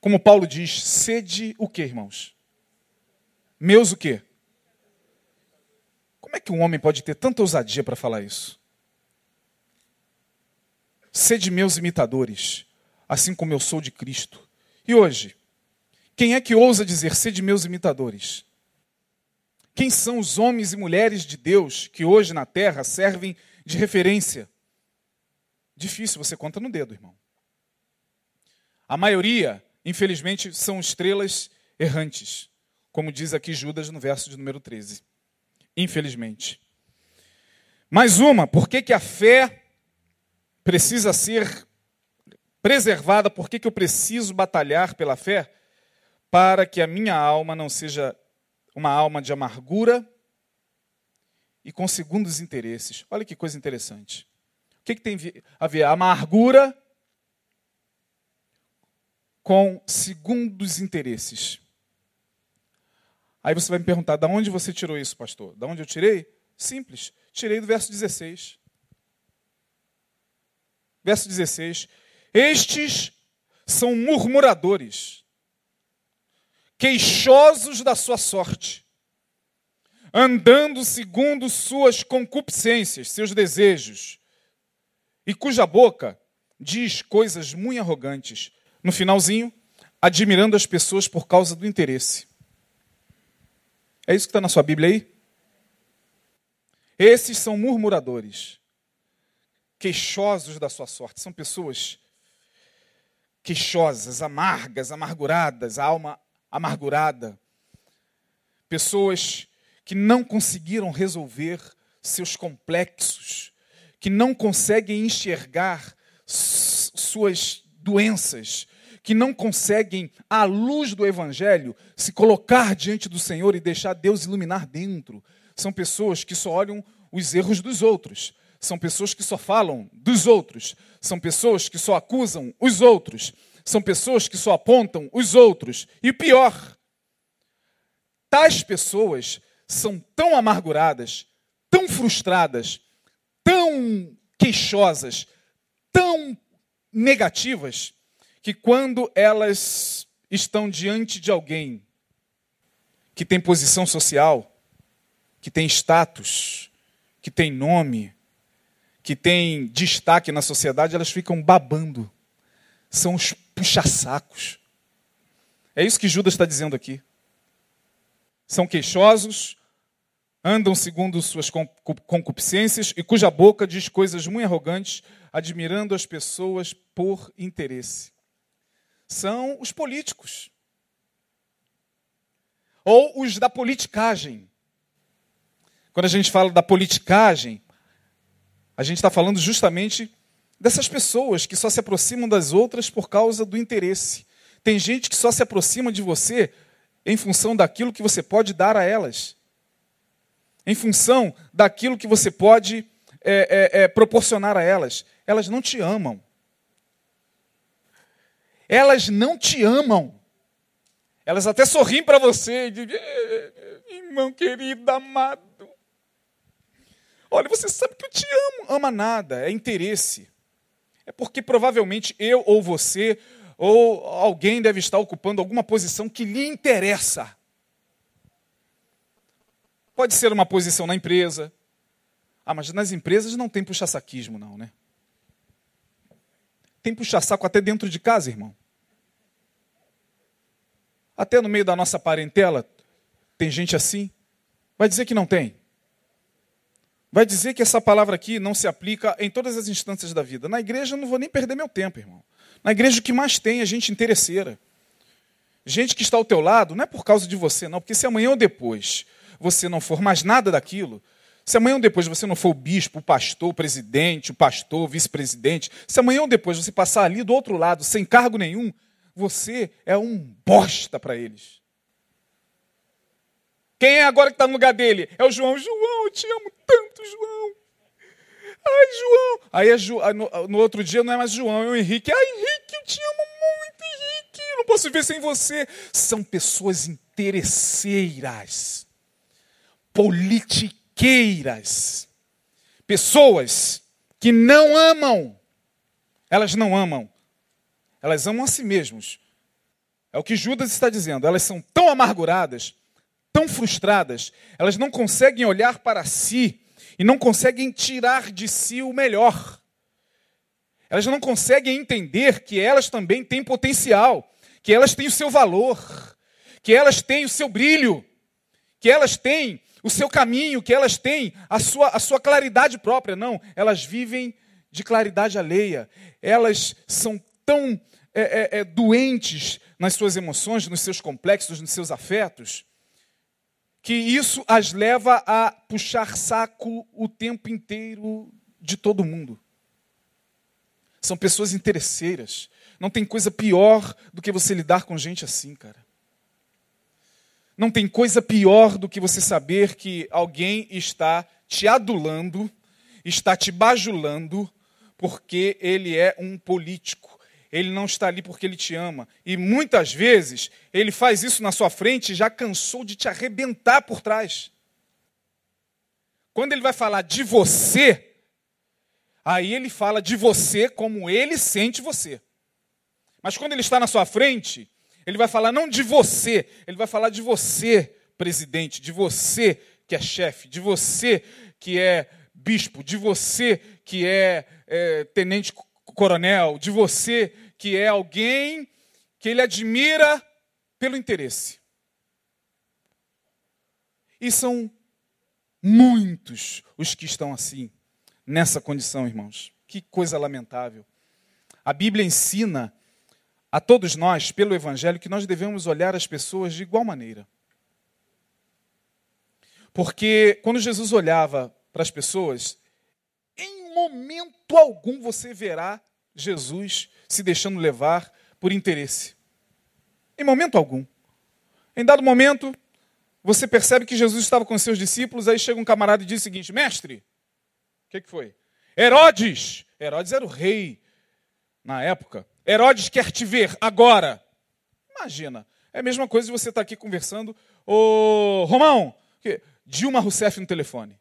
Como Paulo diz, sede o que, irmãos? Meus o quê? Como é que um homem pode ter tanta ousadia para falar isso? Sede meus imitadores, assim como eu sou de Cristo. E hoje, quem é que ousa dizer sede meus imitadores? Quem são os homens e mulheres de Deus que hoje na terra servem de referência? Difícil, você conta no dedo, irmão. A maioria, infelizmente, são estrelas errantes, como diz aqui Judas no verso de número 13. Infelizmente. Mais uma, por que, que a fé precisa ser preservada, por que, que eu preciso batalhar pela fé? Para que a minha alma não seja uma alma de amargura e com segundos interesses. Olha que coisa interessante. O que, que tem a ver? Amargura com segundos interesses. Aí você vai me perguntar, da onde você tirou isso, pastor? Da onde eu tirei? Simples. Tirei do verso 16. Verso 16: Estes são murmuradores, queixosos da sua sorte, andando segundo suas concupiscências, seus desejos, e cuja boca diz coisas muito arrogantes. No finalzinho, admirando as pessoas por causa do interesse. É isso que está na sua Bíblia aí? Esses são murmuradores queixosos da sua sorte. São pessoas queixosas, amargas, amarguradas, a alma amargurada. Pessoas que não conseguiram resolver seus complexos, que não conseguem enxergar suas doenças, que não conseguem, à luz do Evangelho, se colocar diante do Senhor e deixar Deus iluminar dentro. São pessoas que só olham os erros dos outros, são pessoas que só falam dos outros, são pessoas que só acusam os outros, são pessoas que só apontam os outros. E pior, tais pessoas são tão amarguradas, tão frustradas, tão queixosas, tão negativas, que quando elas estão diante de alguém que tem posição social, que tem status, que tem nome, que têm destaque na sociedade, elas ficam babando. São os puxa-sacos. É isso que Judas está dizendo aqui. São queixosos, andam segundo suas concupiscências e cuja boca diz coisas muito arrogantes, admirando as pessoas por interesse. São os políticos. Ou os da politicagem. Quando a gente fala da politicagem, a gente está falando justamente dessas pessoas que só se aproximam das outras por causa do interesse. Tem gente que só se aproxima de você em função daquilo que você pode dar a elas, em função daquilo que você pode é, é, é, proporcionar a elas. Elas não te amam. Elas não te amam. Elas até sorriem para você e dizem, irmão querido, amado, Olha, você sabe que eu te amo. Ama nada, é interesse. É porque provavelmente eu ou você ou alguém deve estar ocupando alguma posição que lhe interessa. Pode ser uma posição na empresa. Ah, mas nas empresas não tem puxa-saquismo, não, né? Tem puxa-saco até dentro de casa, irmão. Até no meio da nossa parentela tem gente assim. Vai dizer que não tem. Vai dizer que essa palavra aqui não se aplica em todas as instâncias da vida. Na igreja eu não vou nem perder meu tempo, irmão. Na igreja o que mais tem é gente interesseira. Gente que está ao teu lado, não é por causa de você, não, porque se amanhã ou depois você não for mais nada daquilo, se amanhã ou depois você não for o bispo, o pastor, o presidente, o pastor, o vice-presidente, se amanhã ou depois você passar ali do outro lado sem cargo nenhum, você é um bosta para eles. Quem é agora que está no lugar dele? É o João. João, eu te amo tanto, João. Ai, João. Aí é Ju, no, no, outro dia não é mais João, é o Henrique. Ai, Henrique, eu te amo muito, Henrique. Eu não posso viver sem você. São pessoas interesseiras, politiqueiras, pessoas que não amam. Elas não amam. Elas amam a si mesmos. É o que Judas está dizendo. Elas são tão amarguradas tão frustradas, elas não conseguem olhar para si e não conseguem tirar de si o melhor. Elas não conseguem entender que elas também têm potencial, que elas têm o seu valor, que elas têm o seu brilho, que elas têm o seu caminho, que elas têm a sua, a sua claridade própria. Não, elas vivem de claridade alheia. Elas são tão é, é, é, doentes nas suas emoções, nos seus complexos, nos seus afetos, que isso as leva a puxar saco o tempo inteiro de todo mundo. São pessoas interesseiras. Não tem coisa pior do que você lidar com gente assim, cara. Não tem coisa pior do que você saber que alguém está te adulando, está te bajulando, porque ele é um político ele não está ali porque ele te ama. E muitas vezes ele faz isso na sua frente e já cansou de te arrebentar por trás. Quando ele vai falar de você, aí ele fala de você como ele sente você. Mas quando ele está na sua frente, ele vai falar não de você, ele vai falar de você, presidente, de você que é chefe, de você que é bispo, de você que é, é tenente coronel, de você que é alguém que ele admira pelo interesse. E são muitos os que estão assim, nessa condição, irmãos. Que coisa lamentável. A Bíblia ensina a todos nós, pelo Evangelho, que nós devemos olhar as pessoas de igual maneira. Porque quando Jesus olhava para as pessoas, em momento algum você verá Jesus se deixando levar por interesse. Em momento algum. Em dado momento, você percebe que Jesus estava com seus discípulos, aí chega um camarada e diz o seguinte: Mestre, o que, que foi? Herodes! Herodes era o rei na época. Herodes quer te ver agora. Imagina, é a mesma coisa de você estar aqui conversando. Ô, Romão, Dilma Rousseff no telefone.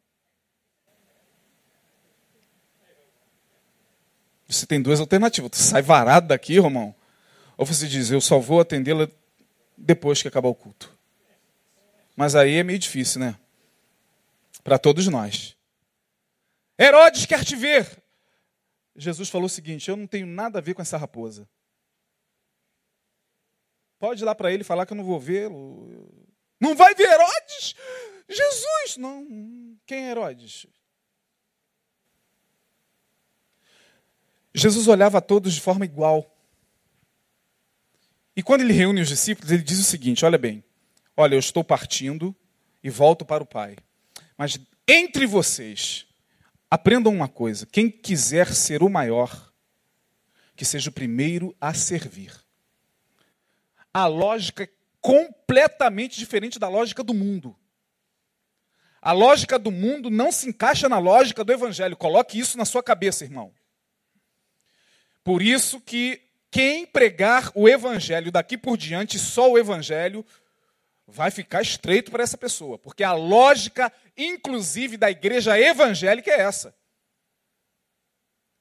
Você tem duas alternativas. Você sai varado daqui, Romão. Ou você diz, eu só vou atendê-la depois que acabar o culto. Mas aí é meio difícil, né? Para todos nós. Herodes quer te ver. Jesus falou o seguinte: Eu não tenho nada a ver com essa raposa. Pode ir lá para ele falar que eu não vou vê-lo. Não vai ver Herodes? Jesus! Não. Quem é Herodes? Jesus olhava a todos de forma igual. E quando ele reúne os discípulos, ele diz o seguinte: Olha bem, olha, eu estou partindo e volto para o Pai. Mas entre vocês, aprendam uma coisa: quem quiser ser o maior, que seja o primeiro a servir. A lógica é completamente diferente da lógica do mundo. A lógica do mundo não se encaixa na lógica do Evangelho. Coloque isso na sua cabeça, irmão. Por isso que quem pregar o evangelho daqui por diante, só o evangelho, vai ficar estreito para essa pessoa, porque a lógica, inclusive, da igreja evangélica é essa.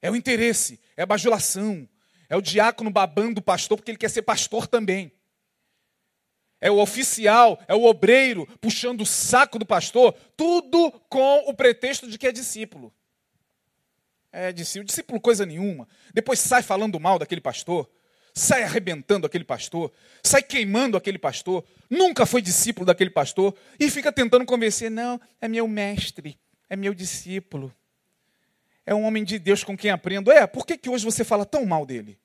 É o interesse, é a bajulação, é o diácono babando o pastor porque ele quer ser pastor também. é o oficial, é o obreiro puxando o saco do pastor, tudo com o pretexto de que é discípulo. É discípulo, discípulo coisa nenhuma. Depois sai falando mal daquele pastor, sai arrebentando aquele pastor, sai queimando aquele pastor, nunca foi discípulo daquele pastor e fica tentando convencer, não, é meu mestre, é meu discípulo. É um homem de Deus com quem aprendo. É, por que, que hoje você fala tão mal dele?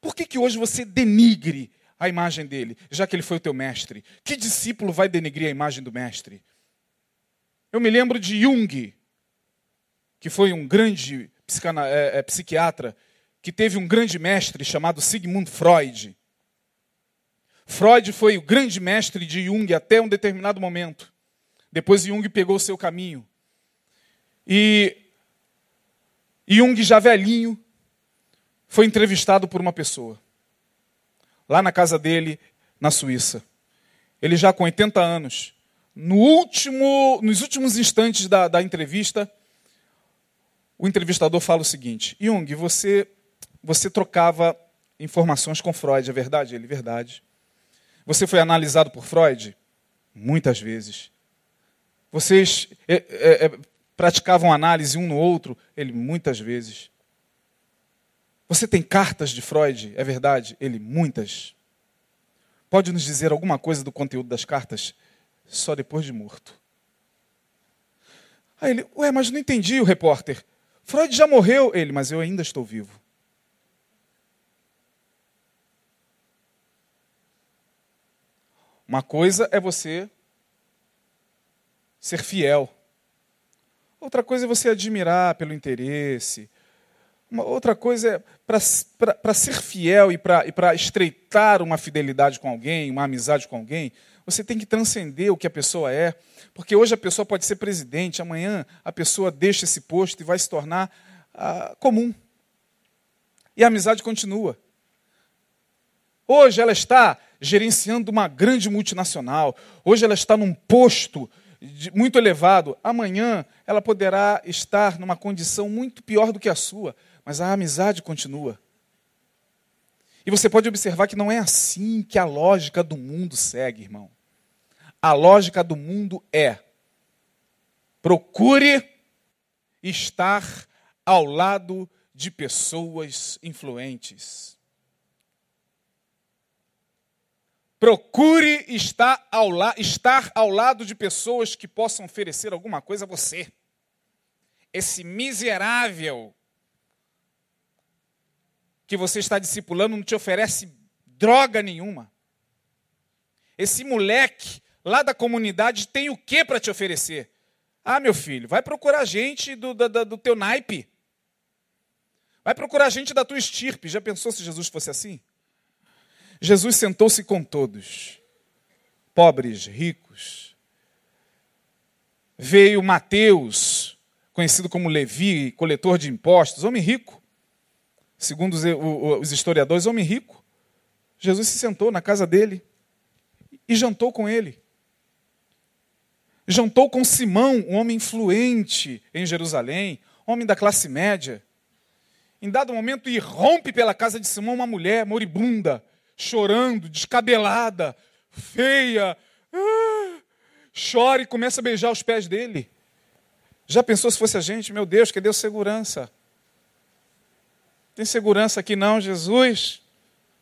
Por que, que hoje você denigre a imagem dele, já que ele foi o teu mestre? Que discípulo vai denegrir a imagem do mestre? Eu me lembro de Jung, que foi um grande é, é, psiquiatra, que teve um grande mestre chamado Sigmund Freud. Freud foi o grande mestre de Jung até um determinado momento. Depois Jung pegou o seu caminho. E Jung, já velhinho, foi entrevistado por uma pessoa lá na casa dele, na Suíça. Ele já com 80 anos. No último, nos últimos instantes da, da entrevista, o entrevistador fala o seguinte: Jung, você, você trocava informações com Freud, é verdade? Ele, verdade. Você foi analisado por Freud? Muitas vezes. Vocês é, é, é praticavam análise um no outro? Ele, muitas vezes. Você tem cartas de Freud? É verdade? Ele, muitas. Pode nos dizer alguma coisa do conteúdo das cartas? Só depois de morto. Aí ele, ué, mas não entendi o repórter. Freud já morreu. Ele, mas eu ainda estou vivo. Uma coisa é você ser fiel. Outra coisa é você admirar pelo interesse, uma outra coisa é, para ser fiel e para estreitar uma fidelidade com alguém, uma amizade com alguém, você tem que transcender o que a pessoa é. Porque hoje a pessoa pode ser presidente, amanhã a pessoa deixa esse posto e vai se tornar ah, comum. E a amizade continua. Hoje ela está gerenciando uma grande multinacional, hoje ela está num posto muito elevado, amanhã ela poderá estar numa condição muito pior do que a sua mas a amizade continua. E você pode observar que não é assim que a lógica do mundo segue, irmão. A lógica do mundo é: procure estar ao lado de pessoas influentes. Procure estar ao, la estar ao lado de pessoas que possam oferecer alguma coisa a você. Esse miserável que você está discipulando não te oferece droga nenhuma. Esse moleque lá da comunidade tem o que para te oferecer? Ah, meu filho, vai procurar gente do, do, do teu naipe. Vai procurar gente da tua estirpe. Já pensou se Jesus fosse assim? Jesus sentou-se com todos, pobres, ricos. Veio Mateus, conhecido como Levi, coletor de impostos, homem rico segundo os historiadores, homem rico. Jesus se sentou na casa dele e jantou com ele. Jantou com Simão, um homem influente em Jerusalém, homem da classe média. Em dado momento, irrompe pela casa de Simão uma mulher moribunda, chorando, descabelada, feia. Ah, chora e começa a beijar os pés dele. Já pensou se fosse a gente? Meu Deus, que Deus segurança. Tem segurança aqui não, Jesus?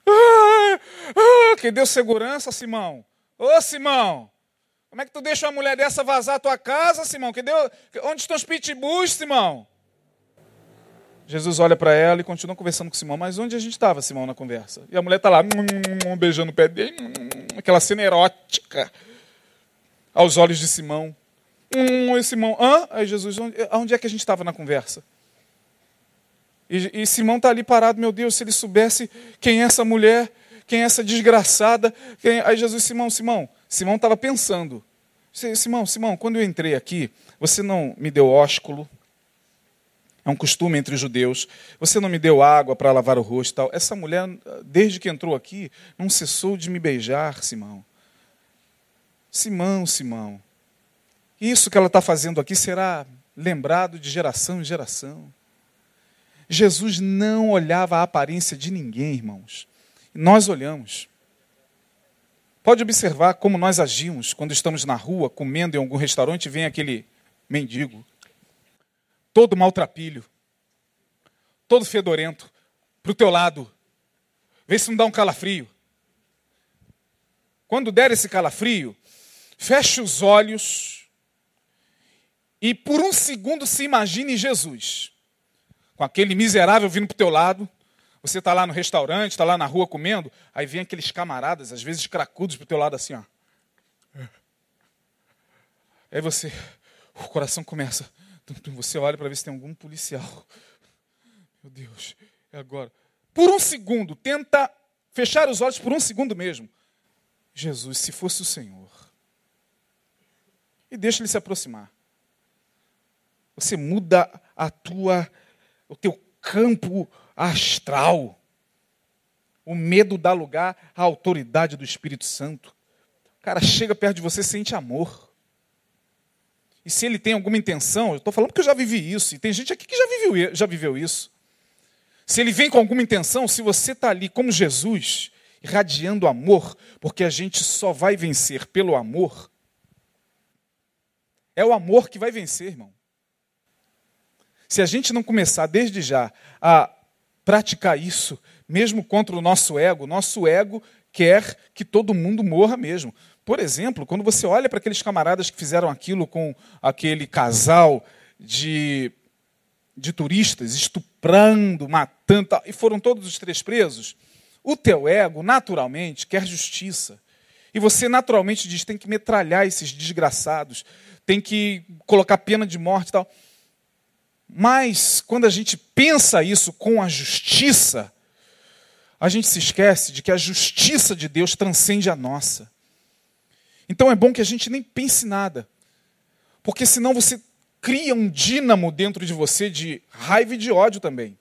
Ah, ah, que deu segurança, Simão. Ô, Simão, como é que tu deixa uma mulher dessa vazar a tua casa, Simão? Que deu... Onde estão os pitbulls, Simão? Jesus olha para ela e continua conversando com Simão. Mas onde a gente estava, Simão, na conversa? E a mulher está lá, hum, hum, beijando o pé dele, hum, aquela cena erótica aos olhos de Simão. Hum, e Simão, hã? Aí Jesus, onde, onde é que a gente estava na conversa? E, e Simão está ali parado, meu Deus, se ele soubesse quem é essa mulher, quem é essa desgraçada. Quem... Aí Jesus, Simão, Simão, Simão estava pensando. Simão, Simão, quando eu entrei aqui, você não me deu ósculo. É um costume entre os judeus. Você não me deu água para lavar o rosto tal. Essa mulher, desde que entrou aqui, não cessou de me beijar, Simão. Simão, Simão. Isso que ela está fazendo aqui será lembrado de geração em geração. Jesus não olhava a aparência de ninguém, irmãos. Nós olhamos. Pode observar como nós agimos quando estamos na rua, comendo em algum restaurante, vem aquele mendigo, todo maltrapilho, todo fedorento, para o teu lado. Vê se não dá um calafrio. Quando der esse calafrio, feche os olhos e por um segundo se imagine Jesus, com aquele miserável vindo para o teu lado. Você está lá no restaurante, está lá na rua comendo, aí vem aqueles camaradas, às vezes cracudos para o teu lado assim, ó. Aí você, o coração começa, você olha para ver se tem algum policial. Meu Deus, é agora. Por um segundo, tenta fechar os olhos por um segundo mesmo. Jesus, se fosse o Senhor. E deixa ele se aproximar. Você muda a tua o teu campo astral. O medo dá lugar à autoridade do Espírito Santo. O cara chega perto de você, sente amor. E se ele tem alguma intenção, eu estou falando porque eu já vivi isso, e tem gente aqui que já viveu, já viveu isso. Se ele vem com alguma intenção, se você está ali como Jesus, irradiando amor, porque a gente só vai vencer pelo amor, é o amor que vai vencer, irmão. Se a gente não começar desde já a praticar isso, mesmo contra o nosso ego, nosso ego quer que todo mundo morra mesmo. Por exemplo, quando você olha para aqueles camaradas que fizeram aquilo com aquele casal de, de turistas, estuprando, matando, e foram todos os três presos, o teu ego, naturalmente, quer justiça. E você naturalmente diz: tem que metralhar esses desgraçados, tem que colocar pena de morte e tal. Mas, quando a gente pensa isso com a justiça, a gente se esquece de que a justiça de Deus transcende a nossa. Então é bom que a gente nem pense nada, porque senão você cria um dínamo dentro de você de raiva e de ódio também.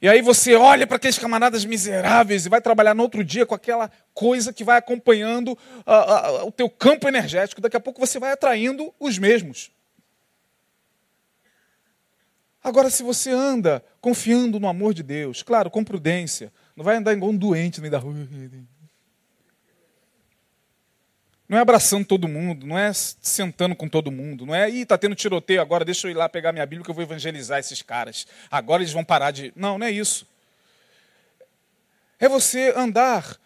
E aí você olha para aqueles camaradas miseráveis e vai trabalhar no outro dia com aquela coisa que vai acompanhando uh, uh, o teu campo energético. Daqui a pouco você vai atraindo os mesmos. Agora, se você anda confiando no amor de Deus, claro, com prudência, não vai andar igual um doente nem da rua. Não é abraçando todo mundo, não é sentando com todo mundo, não é, ih, está tendo tiroteio agora, deixa eu ir lá pegar minha Bíblia que eu vou evangelizar esses caras. Agora eles vão parar de. Não, não é isso. É você andar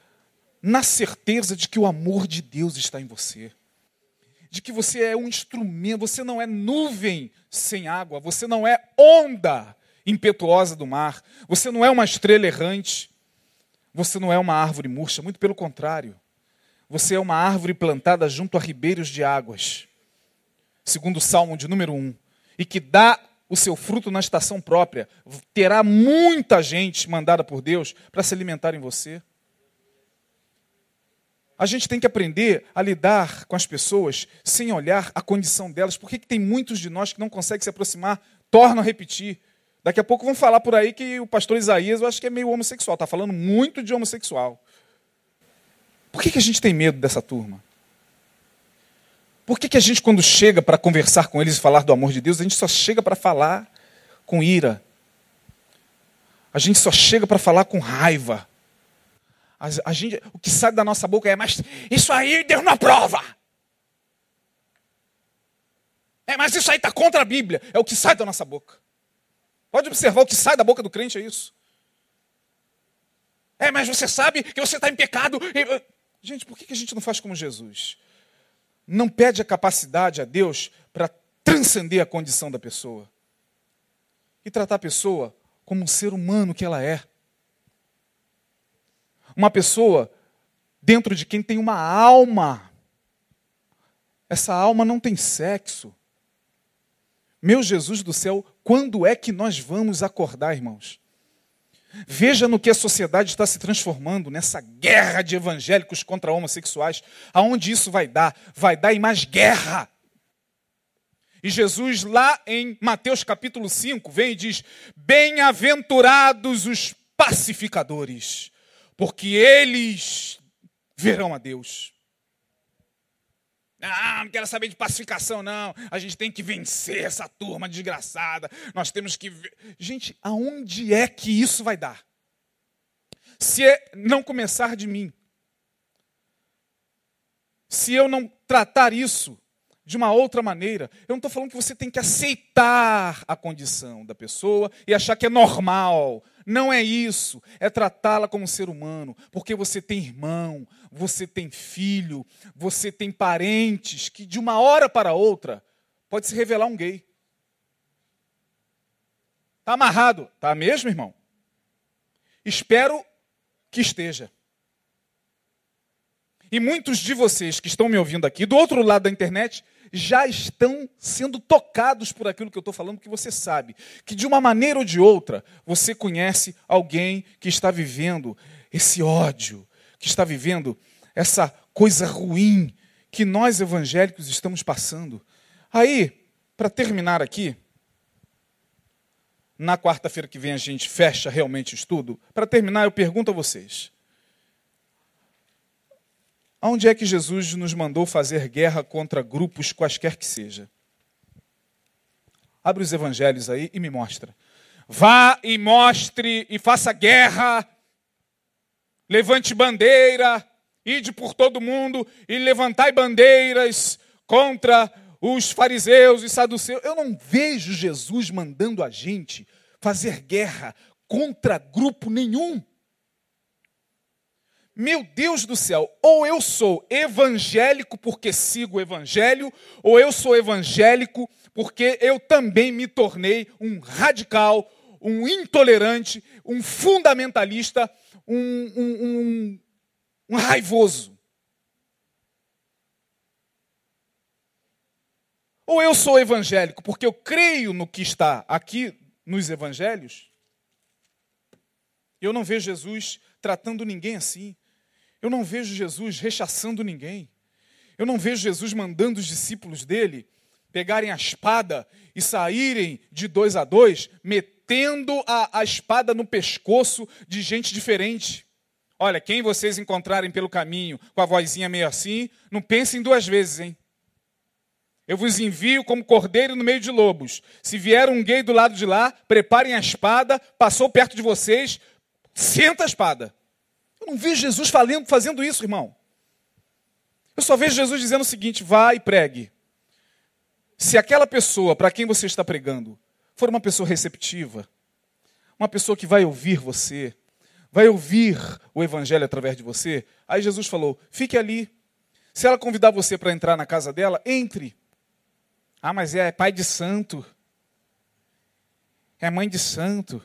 na certeza de que o amor de Deus está em você de que você é um instrumento, você não é nuvem sem água, você não é onda impetuosa do mar, você não é uma estrela errante, você não é uma árvore murcha, muito pelo contrário. Você é uma árvore plantada junto a ribeiros de águas, segundo o Salmo de número 1, e que dá o seu fruto na estação própria. Terá muita gente mandada por Deus para se alimentar em você. A gente tem que aprender a lidar com as pessoas sem olhar a condição delas. Por que, que tem muitos de nós que não conseguem se aproximar? Tornam a repetir. Daqui a pouco vão falar por aí que o pastor Isaías, eu acho que é meio homossexual. Está falando muito de homossexual. Por que, que a gente tem medo dessa turma? Por que, que a gente, quando chega para conversar com eles e falar do amor de Deus, a gente só chega para falar com ira? A gente só chega para falar com raiva. A, a gente, o que sai da nossa boca é, mas isso aí Deus não aprova. É, mas isso aí está contra a Bíblia. É o que sai da nossa boca. Pode observar o que sai da boca do crente, é isso. É, mas você sabe que você está em pecado. Gente, por que a gente não faz como Jesus? Não pede a capacidade a Deus para transcender a condição da pessoa e tratar a pessoa como um ser humano que ela é. Uma pessoa dentro de quem tem uma alma. Essa alma não tem sexo. Meu Jesus do céu, quando é que nós vamos acordar, irmãos? Veja no que a sociedade está se transformando nessa guerra de evangélicos contra homossexuais. Aonde isso vai dar? Vai dar em mais guerra. E Jesus, lá em Mateus capítulo 5, vem e diz: Bem-aventurados os pacificadores, porque eles verão a Deus. Ah, não quero saber de pacificação, não. A gente tem que vencer essa turma desgraçada. Nós temos que. Gente, aonde é que isso vai dar? Se é não começar de mim, se eu não tratar isso de uma outra maneira. Eu não estou falando que você tem que aceitar a condição da pessoa e achar que é normal. Não é isso. É tratá-la como ser humano. Porque você tem irmão, você tem filho, você tem parentes que de uma hora para outra pode se revelar um gay. Está amarrado? Está mesmo, irmão? Espero que esteja. E muitos de vocês que estão me ouvindo aqui, do outro lado da internet, já estão sendo tocados por aquilo que eu estou falando, que você sabe que de uma maneira ou de outra você conhece alguém que está vivendo esse ódio, que está vivendo essa coisa ruim que nós evangélicos estamos passando. Aí, para terminar aqui, na quarta-feira que vem a gente fecha realmente o estudo. Para terminar, eu pergunto a vocês: Aonde é que Jesus nos mandou fazer guerra contra grupos quaisquer que seja? Abre os evangelhos aí e me mostra. Vá e mostre e faça guerra. Levante bandeira, ide por todo mundo e levantai bandeiras contra os fariseus e saduceus. Eu não vejo Jesus mandando a gente fazer guerra contra grupo nenhum. Meu Deus do céu, ou eu sou evangélico porque sigo o evangelho, ou eu sou evangélico porque eu também me tornei um radical, um intolerante, um fundamentalista, um, um, um, um raivoso. Ou eu sou evangélico porque eu creio no que está aqui nos evangelhos, eu não vejo Jesus tratando ninguém assim. Eu não vejo Jesus rechaçando ninguém. Eu não vejo Jesus mandando os discípulos dele pegarem a espada e saírem de dois a dois, metendo a, a espada no pescoço de gente diferente. Olha, quem vocês encontrarem pelo caminho com a vozinha meio assim, não pensem duas vezes, hein? Eu vos envio como cordeiro no meio de lobos. Se vier um gay do lado de lá, preparem a espada, passou perto de vocês, senta a espada. Eu não vejo Jesus falando, fazendo isso, irmão. Eu só vejo Jesus dizendo o seguinte: vá e pregue. Se aquela pessoa para quem você está pregando for uma pessoa receptiva, uma pessoa que vai ouvir você, vai ouvir o evangelho através de você, aí Jesus falou: fique ali. Se ela convidar você para entrar na casa dela, entre. Ah, mas é pai de santo. É mãe de santo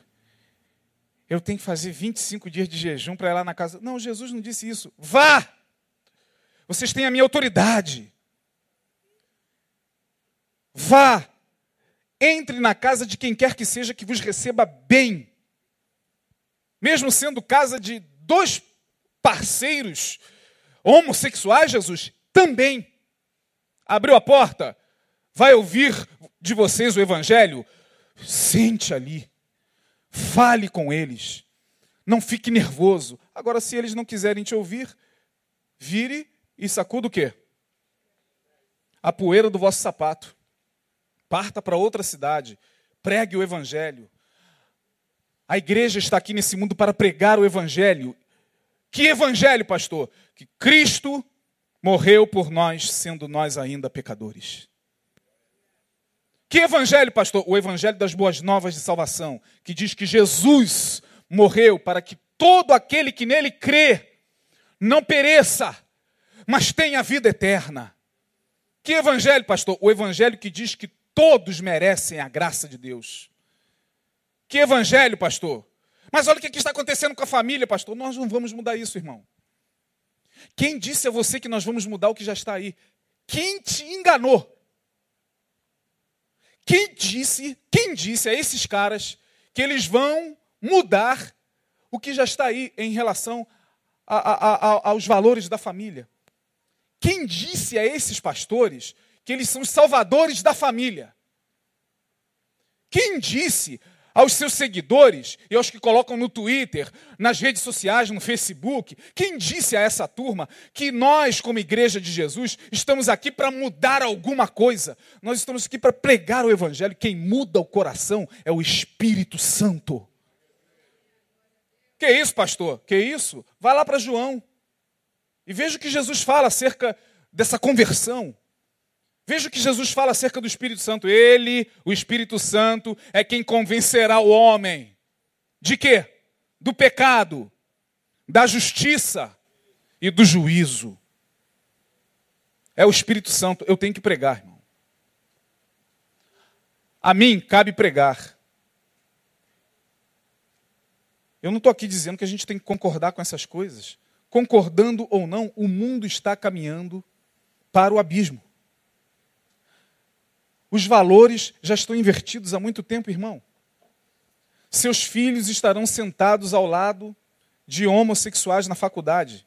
eu tenho que fazer 25 dias de jejum para ir lá na casa. Não, Jesus não disse isso. Vá! Vocês têm a minha autoridade. Vá! Entre na casa de quem quer que seja que vos receba bem. Mesmo sendo casa de dois parceiros homossexuais, Jesus também abriu a porta. Vai ouvir de vocês o evangelho? Sente ali. Fale com eles. Não fique nervoso. Agora, se eles não quiserem te ouvir, vire e sacuda o quê? A poeira do vosso sapato. Parta para outra cidade. Pregue o evangelho. A igreja está aqui nesse mundo para pregar o evangelho. Que evangelho, pastor? Que Cristo morreu por nós, sendo nós ainda pecadores. Que evangelho, pastor? O evangelho das boas novas de salvação, que diz que Jesus morreu para que todo aquele que nele crê não pereça, mas tenha vida eterna. Que evangelho, pastor? O evangelho que diz que todos merecem a graça de Deus. Que evangelho, pastor? Mas olha o que está acontecendo com a família, pastor. Nós não vamos mudar isso, irmão. Quem disse a você que nós vamos mudar o que já está aí? Quem te enganou? Quem disse, quem disse a esses caras que eles vão mudar o que já está aí em relação a, a, a, aos valores da família? Quem disse a esses pastores que eles são os salvadores da família? Quem disse aos seus seguidores e aos que colocam no Twitter, nas redes sociais, no Facebook, quem disse a essa turma que nós, como Igreja de Jesus, estamos aqui para mudar alguma coisa? Nós estamos aqui para pregar o Evangelho. Quem muda o coração é o Espírito Santo. Que isso, pastor? Que isso? Vai lá para João e veja o que Jesus fala acerca dessa conversão. Veja o que Jesus fala acerca do Espírito Santo. Ele, o Espírito Santo, é quem convencerá o homem. De quê? Do pecado, da justiça e do juízo. É o Espírito Santo. Eu tenho que pregar, irmão. A mim cabe pregar. Eu não estou aqui dizendo que a gente tem que concordar com essas coisas. Concordando ou não, o mundo está caminhando para o abismo. Os valores já estão invertidos há muito tempo, irmão. Seus filhos estarão sentados ao lado de homossexuais na faculdade.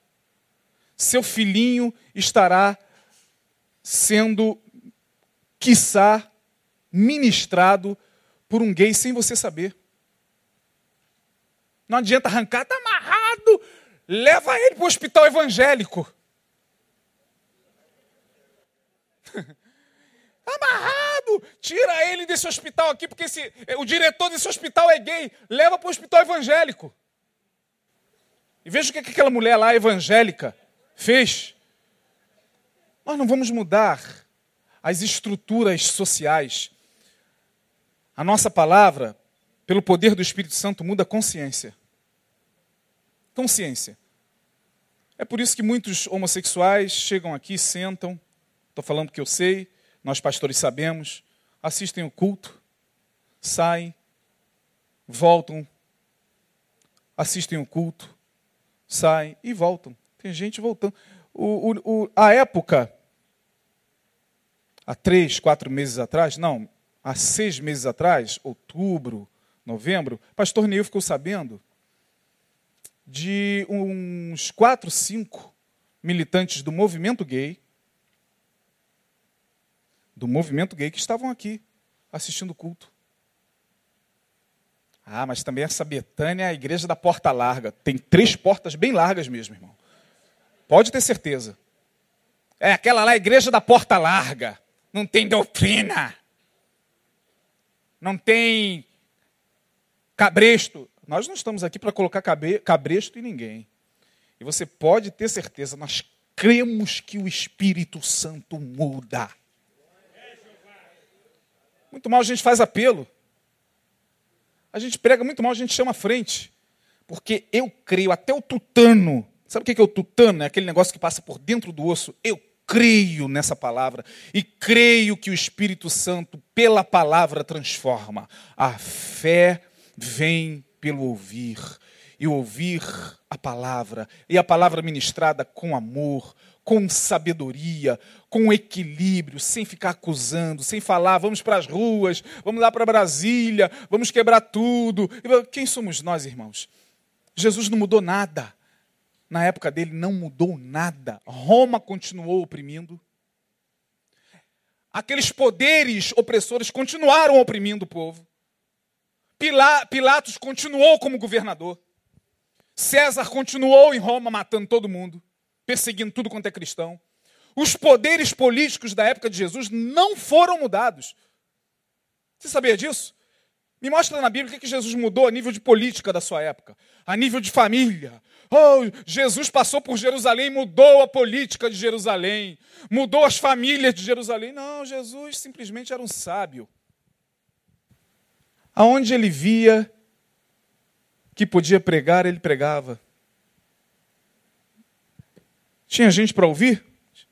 Seu filhinho estará sendo, quiçá, ministrado por um gay sem você saber. Não adianta arrancar, está amarrado. Leva ele para o hospital evangélico. [LAUGHS] amarrado. Tira ele desse hospital aqui, porque esse, o diretor desse hospital é gay. Leva para o hospital evangélico. E veja o que aquela mulher lá evangélica fez. Nós não vamos mudar as estruturas sociais. A nossa palavra, pelo poder do Espírito Santo, muda a consciência consciência. É por isso que muitos homossexuais chegam aqui, sentam, estou falando que eu sei, nós pastores sabemos, assistem o culto, saem, voltam, assistem o culto, saem e voltam. Tem gente voltando. O, o, o, a época, há três, quatro meses atrás, não, há seis meses atrás, outubro, novembro, pastor Neil ficou sabendo de uns quatro, cinco militantes do movimento gay, do movimento gay que estavam aqui assistindo o culto. Ah, mas também essa Betânia é a igreja da porta larga. Tem três portas bem largas mesmo, irmão. Pode ter certeza. É aquela lá, a igreja da porta larga. Não tem doutrina. Não tem cabresto. Nós não estamos aqui para colocar cabresto em ninguém. E você pode ter certeza, nós cremos que o Espírito Santo muda. Muito mal a gente faz apelo. A gente prega muito mal, a gente chama frente. Porque eu creio, até o tutano. Sabe o que é o tutano? É aquele negócio que passa por dentro do osso. Eu creio nessa palavra e creio que o Espírito Santo, pela palavra, transforma. A fé vem pelo ouvir, e ouvir a palavra, e a palavra ministrada com amor, com sabedoria, com equilíbrio, sem ficar acusando, sem falar, vamos para as ruas, vamos lá para Brasília, vamos quebrar tudo. Quem somos nós, irmãos? Jesus não mudou nada. Na época dele não mudou nada. Roma continuou oprimindo. Aqueles poderes opressores continuaram oprimindo o povo. Pilatos continuou como governador. César continuou em Roma matando todo mundo, perseguindo tudo quanto é cristão. Os poderes políticos da época de Jesus não foram mudados. Você sabia disso? Me mostra na Bíblia o que Jesus mudou a nível de política da sua época, a nível de família. Oh, Jesus passou por Jerusalém e mudou a política de Jerusalém, mudou as famílias de Jerusalém. Não, Jesus simplesmente era um sábio. Aonde ele via que podia pregar, ele pregava. Tinha gente para ouvir?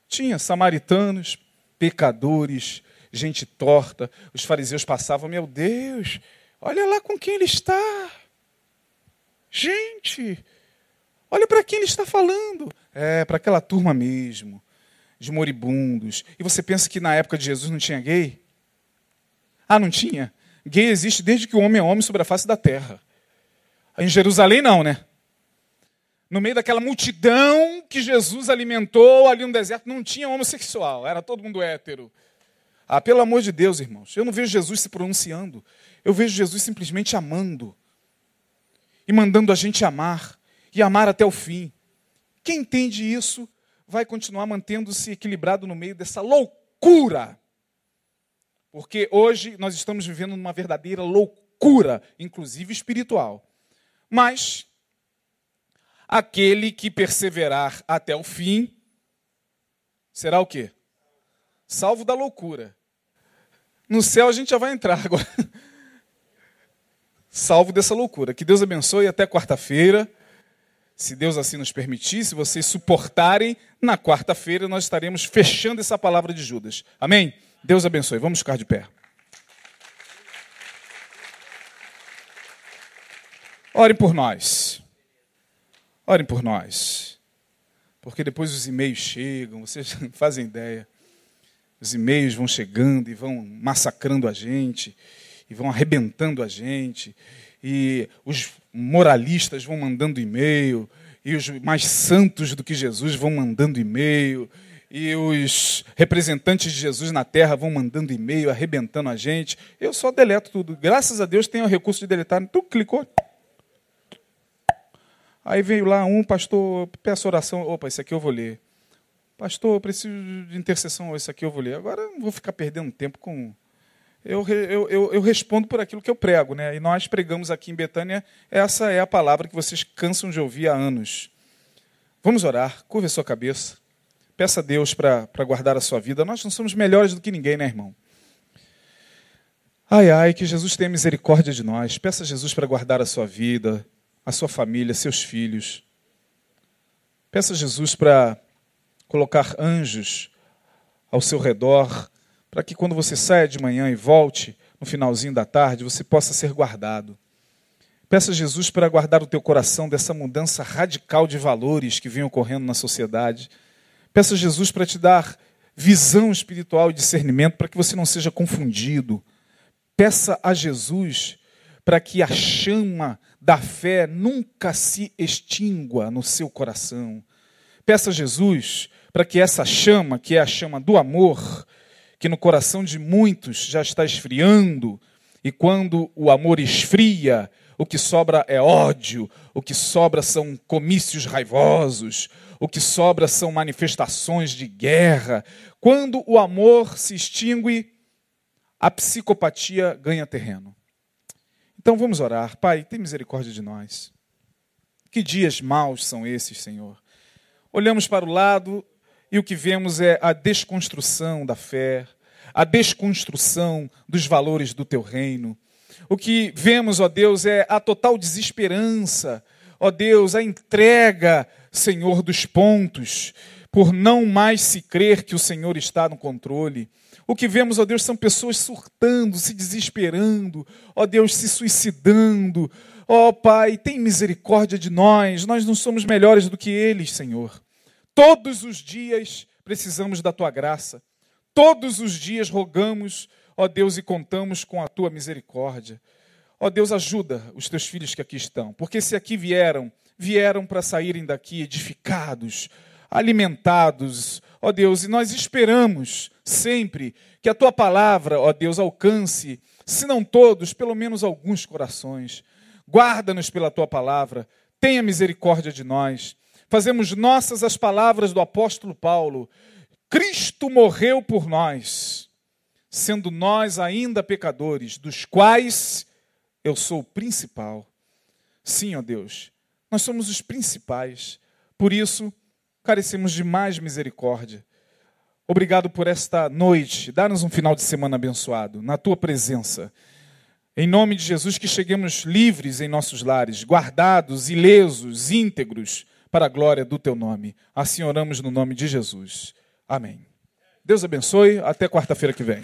Tinha samaritanos, pecadores, gente torta. Os fariseus passavam, meu Deus, olha lá com quem ele está. Gente, olha para quem ele está falando. É, para aquela turma mesmo, de moribundos. E você pensa que na época de Jesus não tinha gay? Ah, não tinha? Gay existe desde que o homem é homem sobre a face da terra. Em Jerusalém, não, né? No meio daquela multidão que Jesus alimentou ali no deserto, não tinha homossexual, era todo mundo hétero. Ah, pelo amor de Deus, irmãos, eu não vejo Jesus se pronunciando, eu vejo Jesus simplesmente amando e mandando a gente amar e amar até o fim. Quem entende isso vai continuar mantendo-se equilibrado no meio dessa loucura porque hoje nós estamos vivendo numa verdadeira loucura, inclusive espiritual. Mas aquele que perseverar até o fim será o quê? Salvo da loucura. No céu a gente já vai entrar agora. [LAUGHS] Salvo dessa loucura. Que Deus abençoe até quarta-feira. Se Deus assim nos permitir, se vocês suportarem, na quarta-feira nós estaremos fechando essa palavra de Judas. Amém? Deus abençoe. Vamos ficar de pé. Orem por nós. Orem por nós. Porque depois os e-mails chegam, vocês [LAUGHS] fazem ideia. Os e-mails vão chegando e vão massacrando a gente, e vão arrebentando a gente, e os moralistas vão mandando e-mail, e os mais santos do que Jesus vão mandando e-mail, e os representantes de Jesus na terra vão mandando e-mail, arrebentando a gente. Eu só deleto tudo. Graças a Deus tenho o recurso de deletar. Tu clicou, Aí veio lá um pastor, peço oração, opa, esse aqui eu vou ler. Pastor, eu preciso de intercessão, esse aqui eu vou ler. Agora não vou ficar perdendo tempo com. Eu, eu, eu, eu, respondo por aquilo que eu prego, né? E nós pregamos aqui em Betânia, essa é a palavra que vocês cansam de ouvir há anos. Vamos orar, curva a sua cabeça. Peça a Deus para guardar a sua vida. Nós não somos melhores do que ninguém, né, irmão? Ai, ai, que Jesus tenha misericórdia de nós. Peça a Jesus para guardar a sua vida, a sua família, seus filhos. Peça a Jesus para colocar anjos ao seu redor, para que quando você saia de manhã e volte no finalzinho da tarde, você possa ser guardado. Peça a Jesus para guardar o teu coração dessa mudança radical de valores que vem ocorrendo na sociedade. Peça a Jesus para te dar visão espiritual e discernimento para que você não seja confundido. Peça a Jesus para que a chama da fé nunca se extingua no seu coração. Peça a Jesus para que essa chama, que é a chama do amor, que no coração de muitos já está esfriando, e quando o amor esfria, o que sobra é ódio, o que sobra são comícios raivosos, o que sobra são manifestações de guerra. Quando o amor se extingue, a psicopatia ganha terreno. Então vamos orar. Pai, tem misericórdia de nós. Que dias maus são esses, Senhor? Olhamos para o lado e o que vemos é a desconstrução da fé, a desconstrução dos valores do teu reino. O que vemos, ó Deus, é a total desesperança, ó Deus, a entrega, Senhor, dos pontos, por não mais se crer que o Senhor está no controle. O que vemos, ó Deus, são pessoas surtando, se desesperando, ó Deus, se suicidando. Ó Pai, tem misericórdia de nós, nós não somos melhores do que eles, Senhor. Todos os dias precisamos da tua graça. Todos os dias rogamos, ó Deus, e contamos com a tua misericórdia. Ó Deus, ajuda os teus filhos que aqui estão, porque se aqui vieram, vieram para saírem daqui edificados, alimentados, ó Deus, e nós esperamos sempre que a tua palavra, ó Deus, alcance, se não todos, pelo menos alguns corações. Guarda-nos pela tua palavra, tenha misericórdia de nós. Fazemos nossas as palavras do apóstolo Paulo: Cristo morreu por nós, sendo nós ainda pecadores, dos quais eu sou o principal. Sim, ó Deus, nós somos os principais. Por isso, carecemos de mais misericórdia. Obrigado por esta noite. Dá-nos um final de semana abençoado, na tua presença. Em nome de Jesus, que cheguemos livres em nossos lares, guardados, ilesos, íntegros, para a glória do teu nome. Assim oramos no nome de Jesus. Amém. Deus abençoe. Até quarta-feira que vem.